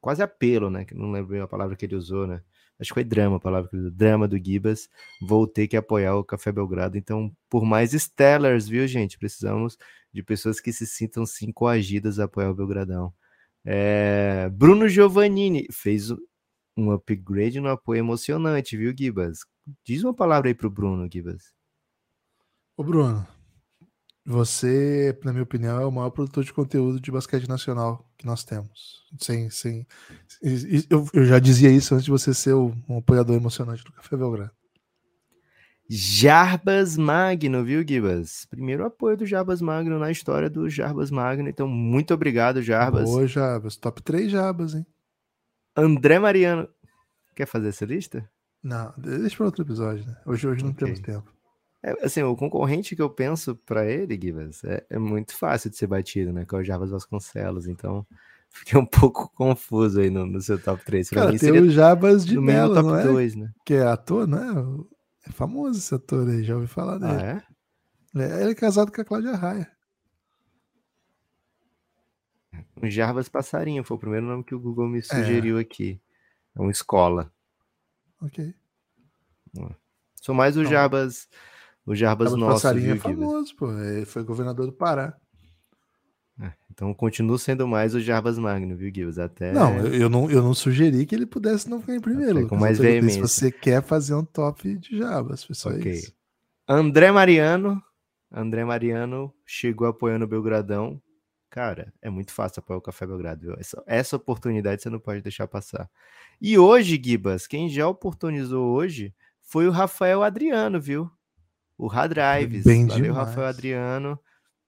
Speaker 3: quase apelo, né? Que não lembro a palavra que ele usou, né? Acho que foi drama a palavra que ele usou, drama do Gibas. Vou ter que apoiar o Café Belgrado. Então, por mais Stellars, viu, gente? Precisamos de pessoas que se sintam sim coagidas a apoiar o Belgradão. É, Bruno Giovannini fez um upgrade no apoio emocionante, viu, Gibas? Diz uma palavra aí pro Bruno, Gibas.
Speaker 2: Ô, Bruno, você, na minha opinião, é o maior produtor de conteúdo de basquete nacional que nós temos. Sem, sem, eu, eu já dizia isso antes de você ser o- um apoiador emocionante do Café Belgrado.
Speaker 3: Jarbas Magno, viu, Gibas? Primeiro apoio do Jarbas Magno na história do Jarbas Magno. Então, muito obrigado, Jarbas.
Speaker 2: Boa, Jabas. Top 3 Jabas, hein?
Speaker 3: André Mariano. Quer fazer essa lista?
Speaker 2: Não, deixa para outro episódio, né? Hoje, hoje não temos tempo.
Speaker 3: É, assim, o concorrente que eu penso pra ele, Gibas, é, é muito fácil de ser batido, né? Que é o Jarbas Vasconcelos. Então, fiquei um pouco confuso aí no, no seu top 3. Pra
Speaker 2: Cara,
Speaker 3: mim
Speaker 2: tem o Jabas de Mello,
Speaker 3: top
Speaker 2: é?
Speaker 3: 2, né?
Speaker 2: Que é ator, né? É famoso esse ator aí, já ouvi falar dele.
Speaker 3: Ah, é?
Speaker 2: É, ele é casado com a Cláudia Raia.
Speaker 3: O Jarbas Passarinho foi o primeiro nome que o Google
Speaker 2: É.
Speaker 3: me sugeriu aqui. É uma escola.
Speaker 2: Ok.
Speaker 3: Sou mais o
Speaker 2: Não.
Speaker 3: Jarbas, o Jarbas
Speaker 2: Jabas
Speaker 3: nosso,
Speaker 2: Passarinho
Speaker 3: viu,
Speaker 2: é famoso, pô. Ele foi governador do Pará.
Speaker 3: Então continuo sendo mais o Jarbas Magno, viu, Gibas? Até
Speaker 2: Não, eu, eu não, eu não sugeri que ele pudesse não ficar em primeiro.
Speaker 3: Com mais veemência.
Speaker 2: Se você quer fazer um top de só
Speaker 3: Ok.
Speaker 2: isso.
Speaker 3: André Mariano. André Mariano chegou apoiando o Belgradão. Cara, é muito fácil apoiar o Café Belgrado, viu? Essa, essa oportunidade você não pode deixar passar. E hoje, Gibas, quem já oportunizou hoje foi o Rafael Adriano, viu? O Radrives.
Speaker 2: Bem
Speaker 3: Valeu,
Speaker 2: demais.
Speaker 3: Rafael Adriano.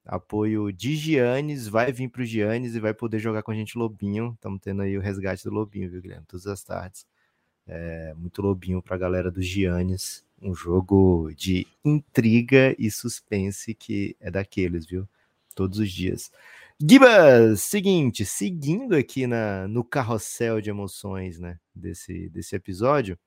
Speaker 3: Apoio de Giannis, vai vir pro Giannis e vai poder jogar com a gente Lobinho. Estamos tendo aí o resgate do Lobinho, viu, Guilherme? Todas as tardes. É, muito Lobinho pra galera do Giannis. Um jogo de intriga e suspense que é daqueles, viu? Todos os dias. Gibas, seguinte, seguindo aqui na, no carrossel de emoções, né, desse, desse episódio,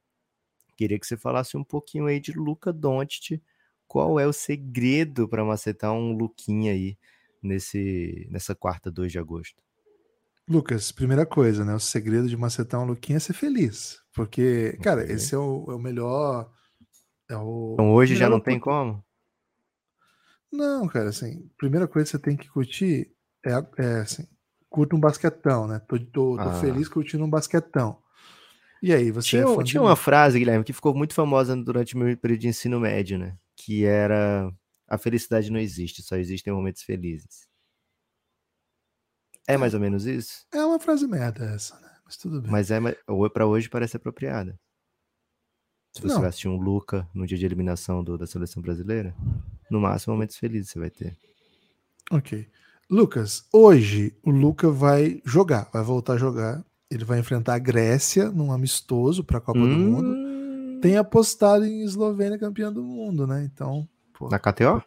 Speaker 3: queria que você falasse um pouquinho aí de Luca Doncic, qual é o segredo para macetar um Luquinha aí nesse, nessa quarta 2 de agosto?
Speaker 2: Lucas, primeira coisa, né? O segredo de macetar um Luquinha é ser feliz. Porque, cara,
Speaker 3: Ok.
Speaker 2: esse é o, é o melhor. É o
Speaker 3: Então hoje já não tem como?
Speaker 2: Não, cara, assim, primeira coisa que você tem que curtir é, é assim, curta um basquetão, né? Tô, tô, tô
Speaker 3: Ah.
Speaker 2: feliz curtindo um basquetão. E aí, você
Speaker 3: Tinha,
Speaker 2: é fã de
Speaker 3: tinha uma frase, Guilherme, que ficou muito famosa durante o meu período de ensino médio, né? Que era a felicidade não existe, só existem momentos felizes. É mais ou menos isso?
Speaker 2: É uma frase merda essa, né? Mas tudo bem.
Speaker 3: Mas é para hoje parece apropriada. Se você
Speaker 2: Não.
Speaker 3: vai assistir um Luca no dia de eliminação do- da seleção brasileira, no máximo momentos felizes você vai ter.
Speaker 2: Ok. Lucas, hoje o Luca vai jogar, vai voltar a jogar. Ele vai enfrentar a Grécia num amistoso para a Copa do Mundo. Tem apostado em Eslovênia campeã do mundo, né? Então, pô,
Speaker 3: Na KTO?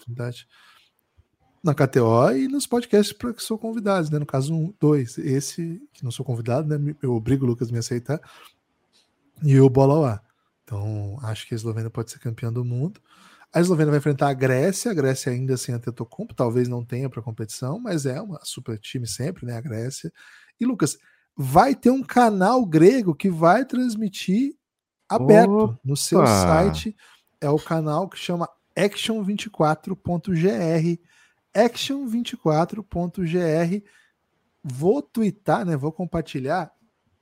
Speaker 2: Na KTO e nos podcasts para que sou convidados, né? No caso, um, dois. Esse, que não sou convidado, né? Eu obrigo o Lucas a me aceitar. E o Bola lá. Então, acho que a Eslovênia pode ser campeã do mundo. A Eslovênia vai enfrentar a Grécia. A Grécia ainda sem a Tetocompo, talvez não tenha para competição, mas é uma super time sempre, né? A Grécia. E Lucas, vai ter um canal grego que vai transmitir aberto no seu
Speaker 3: Opa!
Speaker 2: site. É o canal que chama action24.gr. Action24.gr. Vou twittar, né? Vou compartilhar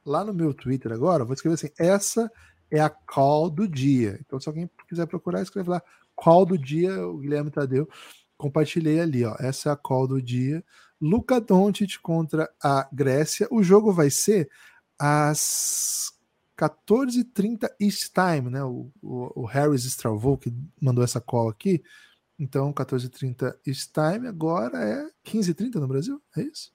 Speaker 2: lá no meu Twitter agora. Vou escrever assim: essa é a call do dia. Então, se alguém quiser procurar, escreve lá call do dia. O Guilherme Tadeu compartilhei ali, ó. Essa é a call do dia. Luca Doncic contra a Grécia. O jogo vai ser às 14h30 East Time, né? O, o, o Harris Stravou que mandou essa call aqui. Então, 14h30 East Time, agora é 15h30 no Brasil? É isso?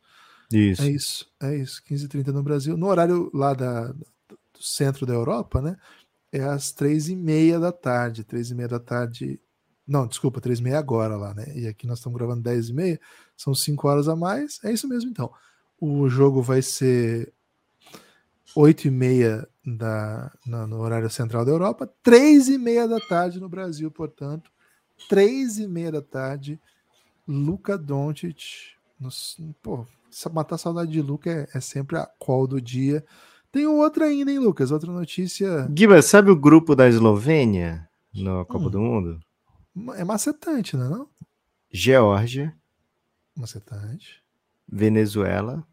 Speaker 3: Isso.
Speaker 2: É isso, é isso. 15h30 no Brasil. No horário lá da, do centro da Europa, né? é às três e meia da tarde. Três e meia da tarde. Não, desculpa, três e meia agora lá, né? E aqui nós estamos gravando dez e meia. São cinco horas a mais. É isso mesmo, então. O jogo vai ser oito e meia da, no, no horário central da Europa, três e meia da tarde no Brasil, portanto. Três e meia da tarde, Luca Doncic. Nos, pô, matar saudade de Luca é, é sempre a call do dia. Tem outra ainda, hein, Lucas? Outra notícia.
Speaker 3: Guiba, sabe o grupo da Eslovênia na Copa hum. do Mundo?
Speaker 2: É macetante, não é não?
Speaker 3: Geórgia.
Speaker 2: Macetante.
Speaker 3: Venezuela.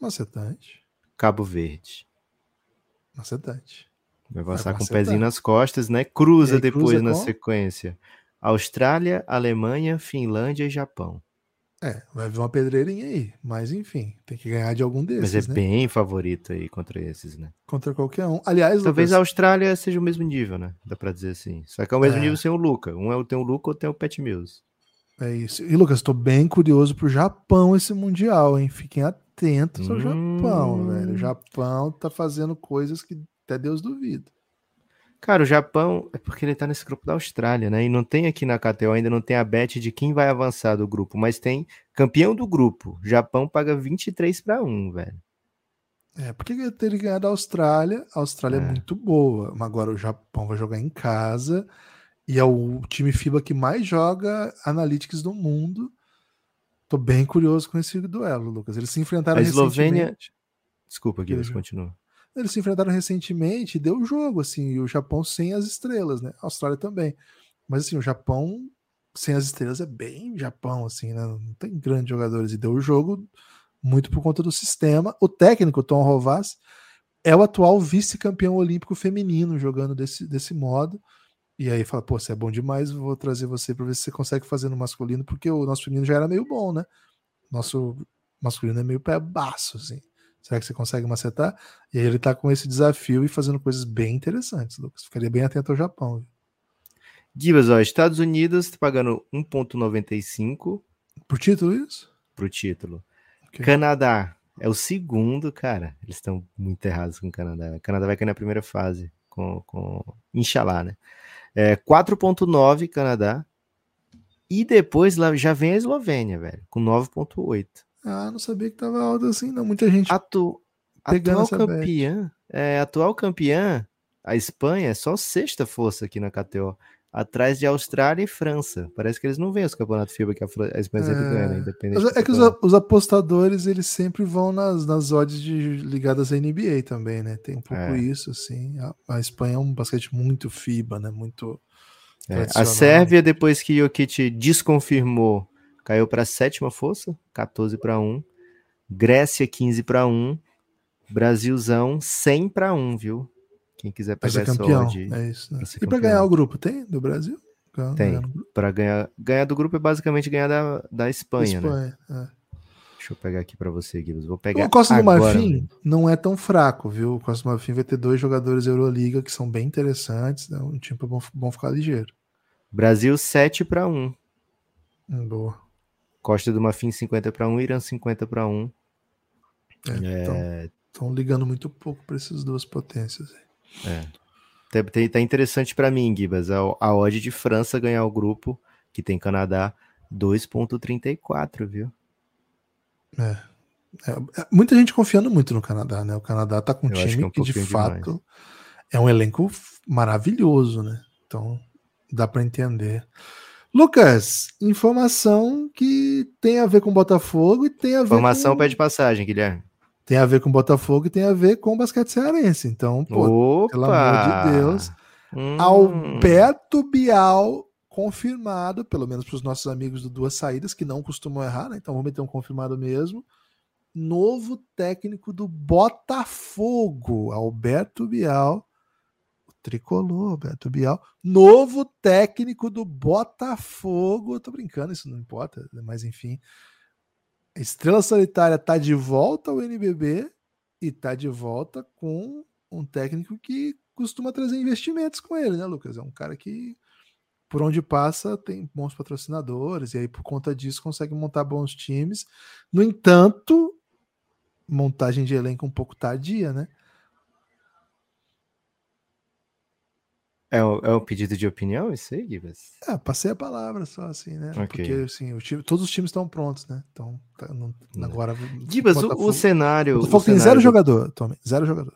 Speaker 2: Macetante.
Speaker 3: Cabo Verde.
Speaker 2: Macetante.
Speaker 3: Vai avançar com o pezinho nas costas, né? Cruza aí, depois cruza na com... sequência. Austrália, Alemanha, Finlândia e Japão.
Speaker 2: É, vai vir uma pedreirinha aí, mas enfim, tem que ganhar de algum desses.
Speaker 3: Mas
Speaker 2: é né?
Speaker 3: bem favorito aí contra esses, né?
Speaker 2: Contra qualquer um. Aliás,
Speaker 3: talvez Lucas... a Austrália seja o mesmo nível, né? Dá pra dizer assim. Só que é o mesmo é. nível sem o Luca. Um é tem o Luca, outro tem o Pat Mills.
Speaker 2: É isso. E Lucas, tô bem curioso pro Japão esse mundial, hein? Fiquem atentos ao hum... Japão, velho. O Japão tá fazendo coisas que até Deus duvida.
Speaker 3: Cara, o Japão é porque ele tá nesse grupo da Austrália, né? E não tem aqui na KTO, ainda não tem a bet de quem vai avançar do grupo, mas tem campeão do grupo. Japão paga 23 para 1, velho.
Speaker 2: É, porque ele teria ganhado a Austrália. A Austrália é. é muito boa, mas agora o Japão vai jogar em casa e é o time FIBA que mais joga Analytics do mundo. Tô bem curioso com esse duelo, Lucas. Eles se enfrentaram
Speaker 3: a Eslovênia. Desculpa, Guilherme, continua.
Speaker 2: Eles se enfrentaram recentemente e deu jogo, assim, e o Japão sem as estrelas, né? A Austrália também. Mas assim, o Japão sem as estrelas é bem Japão, assim, né? Não tem grandes jogadores. E deu o jogo muito por conta do sistema. O técnico, Tom Rovaz, é o atual vice-campeão olímpico feminino jogando desse, desse modo. E aí fala, pô, você é bom demais, vou trazer você para ver se você consegue fazer no masculino, porque o nosso feminino já era meio bom, né? Nosso masculino é meio pé baço, assim. Será que você consegue macetar? E aí ele tá com esse desafio e fazendo coisas bem interessantes, Lucas. Ficaria bem atento ao Japão.
Speaker 3: Gibas, ó, Estados Unidos tá pagando 1,95.
Speaker 2: Por título, isso?
Speaker 3: Pro título. Okay. Canadá é o segundo, cara. Eles estão muito errados com o Canadá. O Canadá vai cair na primeira fase, com, com Inxalá, né? É, 4,9 Canadá. E depois lá já vem a Eslovênia, velho, com 9,8.
Speaker 2: Ah, não sabia que tava alto assim, não. Muita gente
Speaker 3: Atu... atual campeã, é, atual campeã, a Espanha é só sexta força aqui na KTO, atrás de Austrália e França. Parece que eles não veem os campeonatos FIBA que a, a Espanha sempre ganha, né?
Speaker 2: Independente. É que os, os, apostadores, eles sempre vão nas, nas odds de, ligadas à NBA também, né? Tem um pouco é. isso, assim. A, a, Espanha é um basquete muito FIBA, né? Muito.
Speaker 3: É. A Sérvia, depois que Jokic desconfirmou caiu para a sétima força, 14 para 1. Grécia 15 para 1. Brasilzão 100 para 1, viu? Quem quiser pegar essa campeão, odd,
Speaker 2: é isso. Né? E para ganhar o grupo tem do Brasil?
Speaker 3: Tem. Para ganhar, ganhar do grupo é basicamente ganhar da, da Espanha, né? Espanha né? É. Deixa eu pegar aqui para você, Guilherme. Vou pegar
Speaker 2: O Costa do Marfim não é tão fraco, viu? O Costa do Marfim vai ter dois jogadores Euroliga que são bem interessantes, né? um time bom, bom ficar ligeiro.
Speaker 3: Brasil 7 para 1.
Speaker 2: Hum, boa.
Speaker 3: Costa do Marfim 50 para 1, Irã 50 para 1.
Speaker 2: É, Estão é... ligando muito pouco para essas duas potências.
Speaker 3: É. Tá, tá interessante para mim, Gibas. A, a odd de França ganhar o grupo, que tem Canadá, 2,34, viu?
Speaker 2: É. é. é. Muita gente confiando muito no Canadá, né? O Canadá tá com um Eu time que, é um que de fato demais. é um elenco maravilhoso, né? Então dá para entender. Lucas, informação que tem a ver com Botafogo e tem a ver
Speaker 3: Informação
Speaker 2: com...
Speaker 3: pede passagem, Guilherme.
Speaker 2: Tem a ver com Botafogo e tem a ver com basquete cearense. Então, pô, pelo amor de Deus. Hum. Alberto Bial confirmado, pelo menos para os nossos amigos do Duas Saídas, que não costumam errar, né? Então vamos meter um confirmado mesmo. Novo técnico do Botafogo, Alberto Bial tricolor, Beto Bial, novo técnico do Botafogo. Eu tô brincando, isso não importa, mas enfim. Estrela Solitária tá de volta ao NBB e tá de volta com um técnico que costuma trazer investimentos com ele, né, Lucas? É um cara que por onde passa tem bons patrocinadores e aí por conta disso consegue montar bons times. No entanto, montagem de elenco um pouco tardia, né?
Speaker 3: É um, é um pedido de opinião isso aí, Gibas?
Speaker 2: É, passei a palavra só assim, né?
Speaker 3: Ok.
Speaker 2: Porque assim, o time, todos os times estão prontos, né? Então, tá- não- agora.
Speaker 3: Gibas, o, o cenário.
Speaker 2: O
Speaker 3: o
Speaker 2: Botafogo tem zero
Speaker 3: do-
Speaker 2: jogador, Tommy. Zero jogador.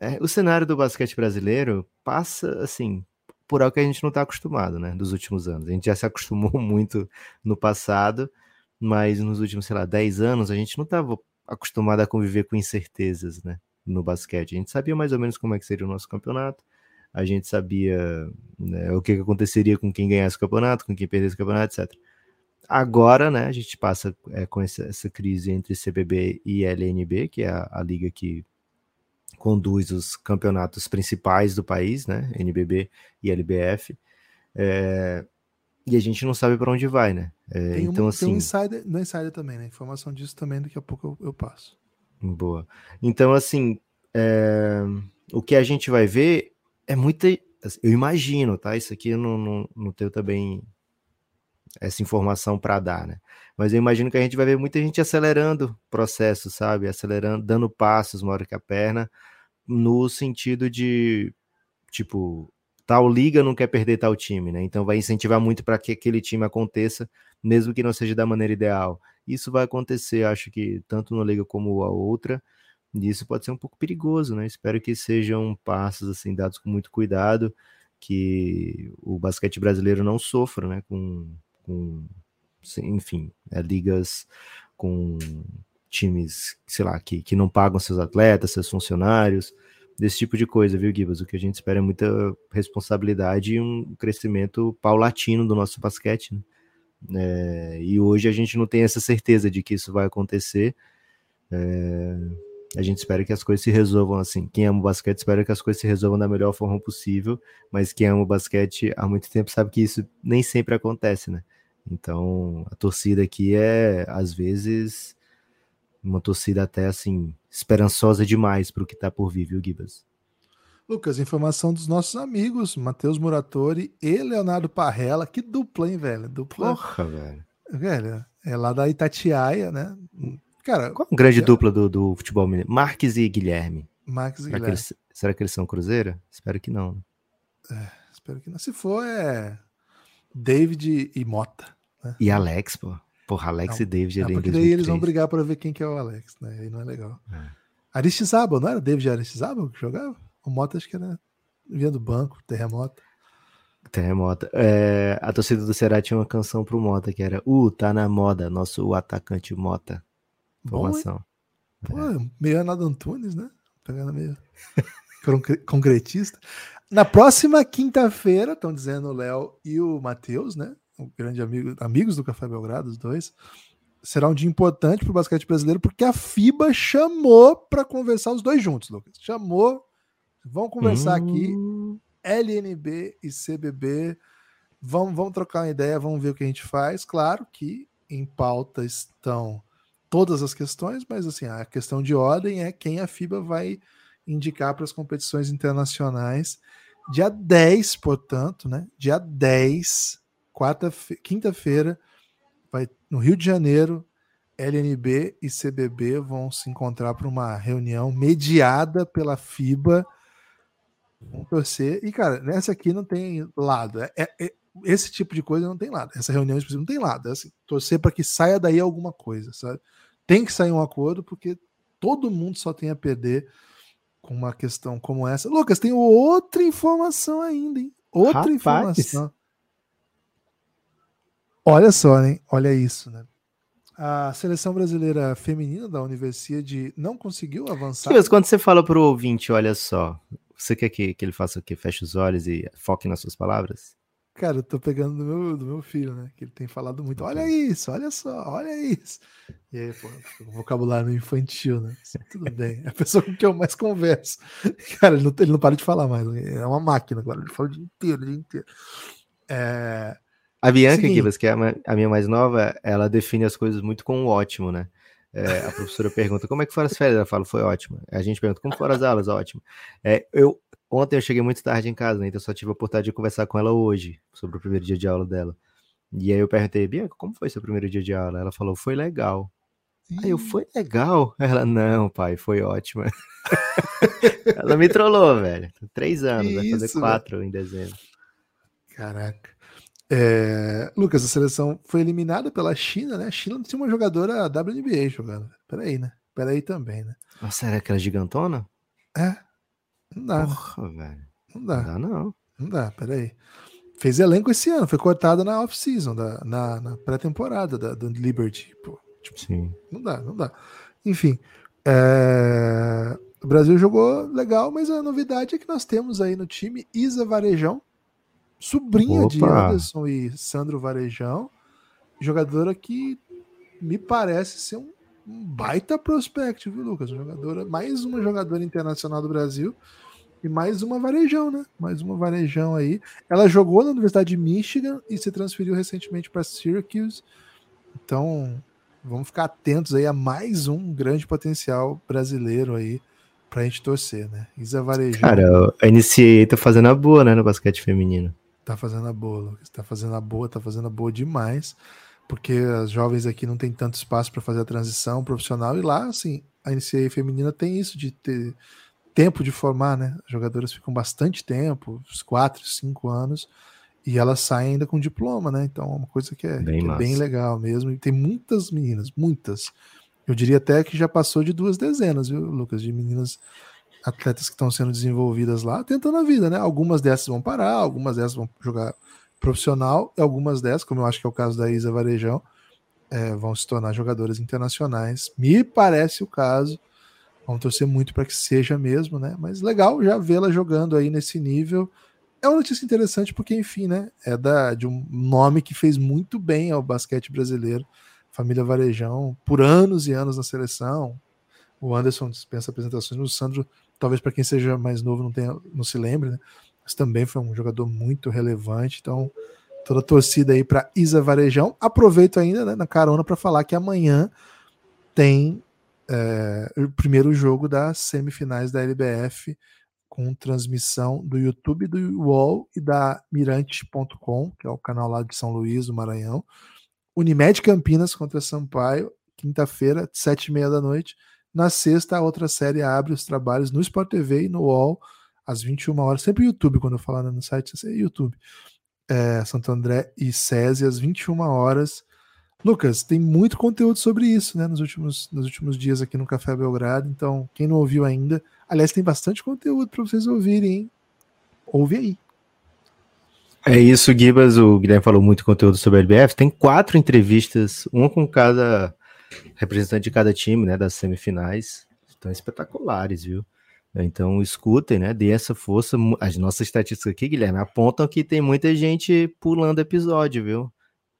Speaker 3: É, o cenário do basquete brasileiro passa, assim, por algo que a gente não está acostumado, né, dos últimos anos. A gente já se acostumou muito no passado, mas nos últimos, sei lá, 10 anos, a gente não estava acostumado a conviver com incertezas, né, no basquete. A gente sabia mais ou menos como é que seria o nosso campeonato, a gente sabia né, o que, que aconteceria com quem ganhasse o campeonato, com quem perdesse o campeonato, etc. Agora, né, a gente passa é, com essa, essa crise entre CBB e LNB, que é a, a liga que conduz os campeonatos principais do país, né? NBB e LBF. é, e a gente não sabe para onde vai, né? É,
Speaker 2: Tem, um,
Speaker 3: então,
Speaker 2: tem um
Speaker 3: assim,
Speaker 2: insider, no insider também, né? Informação disso também, daqui a pouco eu, eu passo.
Speaker 3: boa. Então, assim, é, o que a gente vai ver é muita. Eu imagino, tá? Isso aqui eu não, não, não tenho também essa informação para dar, né? Mas eu imagino que a gente vai ver muita gente acelerando processos, sabe? Acelerando, dando passos maior que a perna, no sentido de, tipo, tal liga não quer perder tal time, né? Então vai incentivar muito para que aquele time aconteça, mesmo que não seja da maneira ideal. Isso vai acontecer, acho que tanto na liga como a outra, e isso pode ser um pouco perigoso, né? Espero que sejam passos assim dados com muito cuidado, que o basquete brasileiro não sofra, né? Com, com enfim, é, ligas com times, sei lá, que, que não pagam seus atletas, seus funcionários, desse tipo de coisa, viu, Gibas? O que a gente espera é muita responsabilidade e um crescimento paulatino do nosso basquete, né? É, e hoje a gente não tem essa certeza de que isso vai acontecer. É, a gente espera que as coisas se resolvam assim. Quem ama o basquete espera que as coisas se resolvam da melhor forma possível, mas quem ama o basquete há muito tempo sabe que isso nem sempre acontece, né? Então a torcida aqui é, às vezes, uma torcida até assim, esperançosa demais para o que está por vir, viu, Gibas?
Speaker 2: Lucas, informação dos nossos amigos, Matheus Muratori e Leonardo Parrella. Que dupla, hein, velho? Dupla.
Speaker 3: Porra, velho.
Speaker 2: Velho, é lá da Itatiaia, né? Cara,
Speaker 3: Qual a grande
Speaker 2: É.
Speaker 3: dupla do, do futebol mineiro? Marques e Guilherme.
Speaker 2: Max e
Speaker 3: Será que,
Speaker 2: Guilherme.
Speaker 3: eles, será que eles são Cruzeiro? Espero que não.
Speaker 2: Espero que não. Se for, é David e Mota.
Speaker 3: E Alex, pô. Porra, Alex
Speaker 2: Não,
Speaker 3: e David
Speaker 2: É,
Speaker 3: ali em
Speaker 2: porque daí eles vão
Speaker 3: 2003.
Speaker 2: brigar para ver quem que é o Alex, né? Aí não é legal.
Speaker 3: É.
Speaker 2: Aristizábal, não era David Aristizábal que jogava? O Mota acho que era vinha do banco, terremoto.
Speaker 3: Terremoto. É, a torcida do Ceará tinha uma canção pro Mota que era Uh, tá na moda, nosso atacante Mota.
Speaker 2: Bom, hein?
Speaker 3: Formação.
Speaker 2: Pô, meio Renato Antunes, né? Pegando meio concre- concretista. Na próxima quinta-feira, estão dizendo o Léo e o Matheus, né? O grande amigo, amigos do Café Belgrado, os dois. Será um dia importante para o basquete brasileiro, porque a FIBA chamou para conversar os dois juntos, Lucas. Chamou. Vão conversar aqui.
Speaker 3: Hum,
Speaker 2: LNB e CBB. Vamos, vamos trocar uma ideia, vamos ver o que a gente faz. Claro que em pauta estão todas as questões, mas assim, a questão de ordem é quem a FIBA vai indicar para as competições internacionais. Dia 10, portanto, né? Dia 10, quarta quinta-feira, vai no Rio de Janeiro, LNB e CBB vão se encontrar para uma reunião mediada pela FIBA. Vamos torcer. E, cara, nessa aqui não tem lado. É- é- esse tipo de coisa não tem lado. Essa reunião não tem lado. É assim, torcer para que saia daí alguma coisa, sabe? Tem que sair um acordo, porque todo mundo só tem a perder com uma questão como essa. Lucas, tem outra informação ainda, hein? Outra
Speaker 3: Rapaz.
Speaker 2: informação. Olha só, hein? Olha isso, né? A seleção brasileira feminina da Universidade não conseguiu avançar.
Speaker 3: Mas quando você fala pro ouvinte, olha só, você quer que, que ele faça o quê? Feche os olhos e foque nas suas palavras?
Speaker 2: Cara, eu tô pegando do meu, do meu filho, né? Que ele tem falado muito. Olha isso, olha só, olha isso. E aí, pô, vocabulário infantil, né? Tudo bem. É a pessoa com quem eu mais converso. Cara, ele não, ele não para de falar mais. É uma máquina agora. Ele fala o dia inteiro, o dia inteiro. É,
Speaker 3: A Bianca. Gibas, que é a minha mais nova, ela define as coisas muito com o ótimo, né? É, a professora pergunta como é que foram as férias? Ela fala, foi ótimo. A gente pergunta como foram as aulas? Ótimo. É, eu, ontem eu cheguei muito tarde em casa, né? Então só tive a oportunidade de conversar com ela hoje, sobre o primeiro dia de aula dela. E aí eu perguntei, Bianca, como foi seu primeiro dia de aula? Ela falou, foi legal. Aí eu, foi legal? Ela, não, pai, foi ótimo. Ela me trollou, velho. Três anos, vai fazer quatro em dezembro.
Speaker 2: Caraca. É, Lucas, a seleção foi eliminada pela China, né? A China não tinha uma jogadora WNBA jogando. Peraí, né? Peraí também, né?
Speaker 3: Nossa, será aquela gigantona?
Speaker 2: É. Não dá?
Speaker 3: Porra, velho.
Speaker 2: não
Speaker 3: Não
Speaker 2: dá,
Speaker 3: dá, não.
Speaker 2: não dá, peraí. Fez elenco esse ano, foi cortada na off-season, na, na pré-temporada da, do Liberty. Pô, tipo,
Speaker 3: Sim.
Speaker 2: não dá, não dá. Enfim, é, o Brasil jogou legal, mas a novidade é que nós temos aí no time Isa Varejão, sobrinha de
Speaker 3: Opa!
Speaker 2: Anderson e Sandro Varejão, jogadora que me parece ser um, um baita prospect, viu, Lucas? Uma jogadora, mais uma jogadora internacional do Brasil e mais uma Varejão, né? Mais uma Varejão aí. Ela jogou na Universidade de Michigan e se transferiu recentemente para Syracuse. Então, vamos ficar atentos aí a mais um grande potencial brasileiro aí pra gente torcer, né? Isa Varejão
Speaker 3: Cara, a NCAA tá fazendo a boa, né, no basquete feminino.
Speaker 2: tá fazendo a boa, Lucas. Tá fazendo a boa, tá fazendo a boa demais. Porque as jovens aqui não tem tanto espaço para fazer a transição profissional. E lá, assim, a NCAA feminina tem isso de ter tempo de formar, né? As jogadoras ficam bastante tempo, uns 4, 5 anos, e elas saem ainda com diploma, né? Então é uma coisa que é
Speaker 3: Bem
Speaker 2: que é bem legal mesmo. E tem muitas meninas, muitas. Eu diria até que já passou de duas dezenas, viu, Lucas? De meninas atletas que estão sendo desenvolvidas lá, tentando a vida, né? Algumas dessas vão parar, algumas dessas vão jogar profissional, e algumas dessas, como eu acho que é o caso da Isa Varejão, é, vão se tornar jogadoras internacionais. Me parece o caso. Vamos torcer muito para que seja mesmo, né? Mas legal já vê-la jogando aí nesse nível. É uma notícia interessante porque, enfim, né? É da, de um nome que fez muito bem ao basquete brasileiro, família Varejão, por anos e anos na seleção. O Anderson dispensa apresentações, o Sandro, talvez para quem seja mais novo não, tenha, não se lembre, né? Mas também foi um jogador muito relevante. Então, toda a torcida aí para Isa Varejão. Aproveito ainda né, na carona para falar que amanhã tem é, o primeiro jogo das semifinais da LBF com transmissão do YouTube do UOL e da Mirante.com, que é o canal lá de São Luís, do Maranhão. Unimed Campinas contra Sampaio, quinta-feira, sete e meia da noite. Na sexta, a outra série abre os trabalhos no Sport TV e no UOL, às 21 horas. Sempre YouTube, quando eu falar no site, é YouTube. É, Santo André e SESI, às 21 horas. Lucas, tem muito conteúdo sobre isso, né, nos últimos, nos últimos dias aqui no Café Belgrado. Então, quem não ouviu ainda, aliás, tem bastante conteúdo para vocês ouvirem, hein? Ouve aí.
Speaker 3: É isso, Gibas. O Guilherme falou muito conteúdo sobre a LBF. Tem quatro entrevistas, uma com cada representante de cada time, né, das semifinais. Estão espetaculares, viu? Então escutem, né? Dê essa força. As nossas estatísticas aqui, Guilherme, apontam que tem muita gente pulando episódio, viu?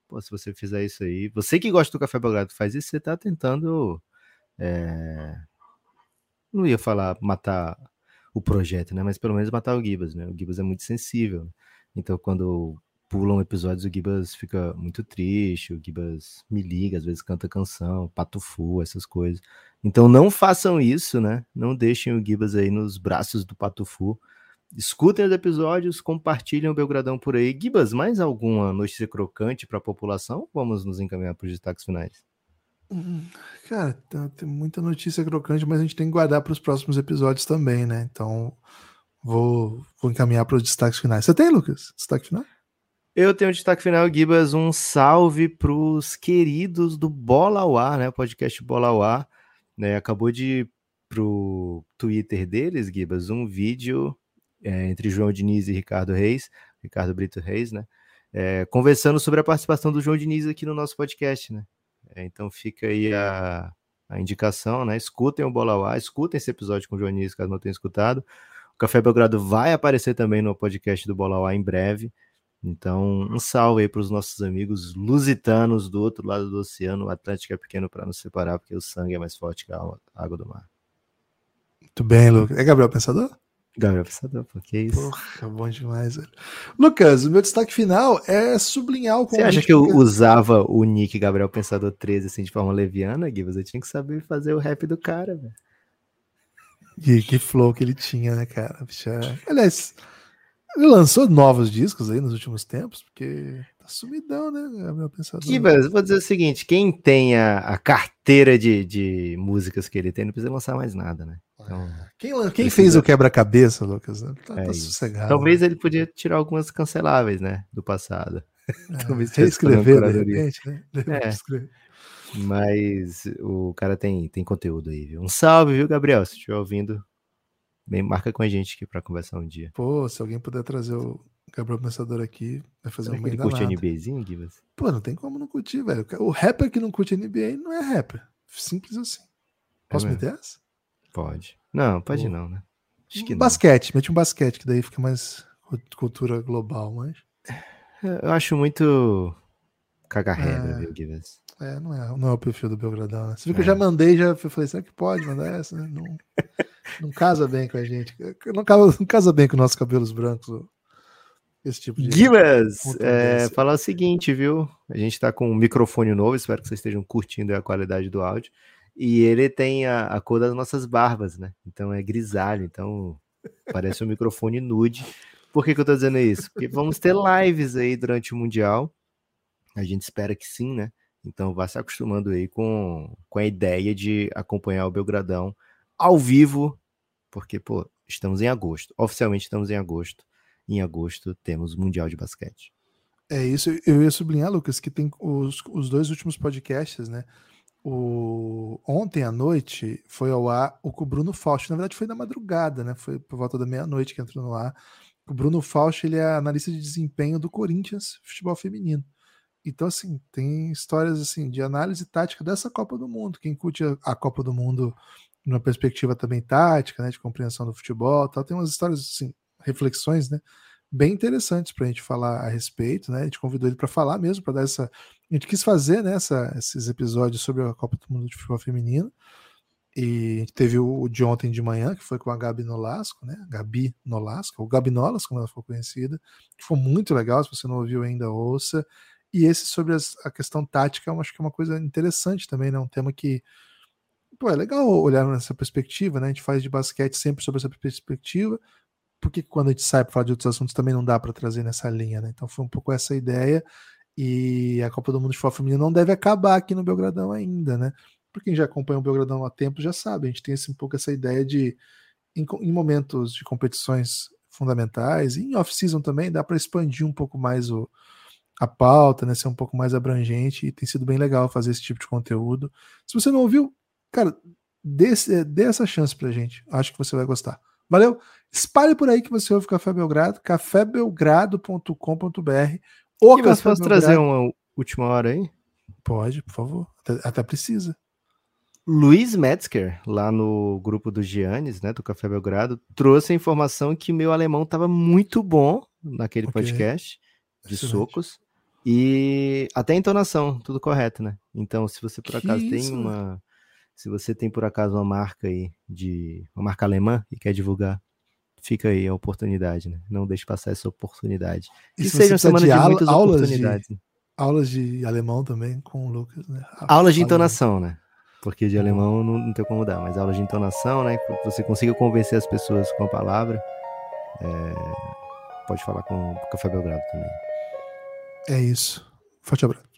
Speaker 3: Pô, se você fizer isso aí, você que gosta do Café Belgrado faz isso, você tá tentando. é, Não ia falar matar o projeto, né? Mas pelo menos matar o Gibas, né? O Gibas é muito sensível. Então, quando pulam episódios, o Gibas fica muito triste, o Gibas me liga, às vezes canta canção, patufu, essas coisas. Então não façam isso, né? Não deixem o Gibas aí nos braços do patufu. Escutem os episódios, compartilhem o Belgradão por aí. Gibas, mais alguma notícia crocante para a população? Vamos nos encaminhar para os destaques finais.
Speaker 2: Hum, Cara, tem, tem muita notícia crocante, mas a gente tem que guardar para os próximos episódios também, né? Então, vou, vou encaminhar para os destaques finais. Você tem, Lucas? Destaque final?
Speaker 3: Eu tenho um destaque final, Gibas, um salve para os queridos do Bola ao Ar, né? Podcast Bola ao Ar. Né? Acabou de pro Twitter deles, Gibas, um vídeo é, entre João Diniz e Ricardo Reis, Ricardo Brito Reis, né? É, conversando sobre a participação do João Diniz aqui no nosso podcast, né? É, então fica aí a, a indicação, né? Escutem o Bola ao Ar, escutem esse episódio com o João Diniz, caso não tenham escutado. O Café Belgrado vai aparecer também no podcast do Bola ao Ar em breve. Então, um salve aí para os nossos amigos lusitanos do outro lado do oceano. O Atlântico é pequeno para nos separar, porque o sangue é mais forte que a água do mar.
Speaker 2: Muito bem, Lucas. É Gabriel Pensador?
Speaker 3: Gabriel Pensador, pô, que isso?
Speaker 2: Porra, bom demais, velho. Lucas, o meu destaque final é sublinhar o
Speaker 3: Você acha que eu usava o nick Gabriel Pensador 13 assim de forma leviana, Gui? Você tinha que saber fazer o rap do cara, velho.
Speaker 2: Que, que flow que ele tinha, né, cara? Bicho, é... Aliás, ele lançou novos discos aí nos últimos tempos, porque tá sumidão, né, Gabriel Pensador?
Speaker 3: Gibas, vou dizer o seguinte: quem tem a, a carteira de, de músicas que ele tem, não precisa lançar mais nada, né?
Speaker 2: Então, quem, quem fez o quebra-cabeça, Lucas? Tá,
Speaker 3: é
Speaker 2: tá sossegado.
Speaker 3: Talvez ele podia tirar algumas canceláveis, né? Do passado.
Speaker 2: É, Talvez reescrever, de repente, né?
Speaker 3: É. Mas o cara tem, tem conteúdo aí, viu? Um salve, viu, Gabriel? Se estiver ouvindo, bem, marca com a gente aqui para conversar um dia.
Speaker 2: Pô, se alguém puder trazer o Gabriel Pensador aqui, vai fazer
Speaker 3: Será
Speaker 2: um
Speaker 3: ele curte NBAzinho, Gibas?
Speaker 2: Pô, não tem como não curtir, velho. O rapper que não curte NBA não é rapper. Simples assim. Posso é meter essa?
Speaker 3: Pode. Não, pode Pô. não, né?
Speaker 2: Acho que basquete, não. mete um basquete, que daí fica mais cultura global, mas.
Speaker 3: Eu acho muito cagarrega, é, viu, Givas?
Speaker 2: É, não é, não é o perfil do Belgradão, né? Você viu que eu já mandei, já falei, será que pode mandar essa? Né? Não, não casa bem com a gente. Não casa, não casa bem com nossos cabelos brancos, esse tipo de.
Speaker 3: Givas, é, falar o seguinte, viu? A gente tá com um microfone novo, espero que vocês estejam curtindo a qualidade do áudio. E ele tem a, a cor das nossas barbas, né? Então é grisalho, então parece um microfone nude. Por que, que eu tô dizendo isso? Porque vamos ter lives aí durante o Mundial. A gente espera que sim, né? Então vá se acostumando aí com, com a ideia de acompanhar o Belgradão ao vivo, porque, pô, estamos em agosto. Oficialmente estamos em agosto. Em agosto temos o Mundial de Basquete.
Speaker 2: É isso, eu ia sublinhar, Lucas, que tem os, os dois últimos podcasts, né? O, ontem à noite foi ao ar o com o Bruno Fausto. Na verdade, foi na madrugada, né? Foi por volta da meia-noite que entrou no ar. O Bruno Fausto ele é analista de desempenho do Corinthians futebol feminino. Então, assim, tem histórias assim de análise tática dessa Copa do Mundo. Quem curte a, Copa do Mundo numa perspectiva também tática, né, de compreensão do futebol, tal, tem umas histórias assim, reflexões, né, bem interessantes para a gente falar a respeito, né? A gente convidou ele para falar mesmo, para dar essa. A gente quis fazer né, essa, esses episódios sobre a Copa do Mundo de Futebol Feminino. E teve o, de ontem de manhã, que foi com a Gabi Nolasco, né? Gabi Nolasco, ou Gabi Nolas, como ela foi conhecida, que foi muito legal. Se você não ouviu ainda, ouça. E esse sobre as, a questão tática, eu acho que é uma coisa interessante também, né? Um tema que pô, é legal olhar nessa perspectiva, né? A gente faz de basquete sempre sobre essa perspectiva, porque quando a gente sai para falar de outros assuntos também não dá para trazer nessa linha, né? Então foi um pouco essa ideia. E a Copa do Mundo de Futebol Feminino não deve acabar aqui no Belgradão ainda, né? Para quem já acompanha o Belgradão há tempo já sabe, a gente tem esse, um pouco essa ideia de, em, em momentos de competições fundamentais, e em off-season também, dá para expandir um pouco mais o, a pauta, né? Ser um pouco mais abrangente e tem sido bem legal fazer esse tipo de conteúdo. Se você não ouviu, cara, dê, dê essa chance pra gente. Acho que você vai gostar. Valeu? Espalhe por aí que você ouve Café Belgrado, cafébelgrado.com.br.
Speaker 3: Ou e você pode trazer uma última hora aí?
Speaker 2: Pode, por favor. Até, até, precisa.
Speaker 3: Luiz Metzger, lá no grupo do Giannis, né, do Café Belgrado, trouxe a informação que meu alemão estava muito bom naquele okay. podcast de Excelente. socos. E até a entonação, tudo correto, né? Então, se você por acaso tem uma. Se você tem por acaso uma marca aí de. uma marca alemã e quer divulgar, fica aí a oportunidade, né? Não deixe passar essa oportunidade.
Speaker 2: E, e seja uma semana de, de muitas oportunidades. De, aulas de alemão também com o Lucas, né?
Speaker 3: Aulas de entonação, né? Porque de alemão não, não tem como dar, mas aulas de entonação, né? Que você consiga convencer as pessoas com a palavra. É... Pode falar com o Café Belgrado também.
Speaker 2: É isso. Forte abraço.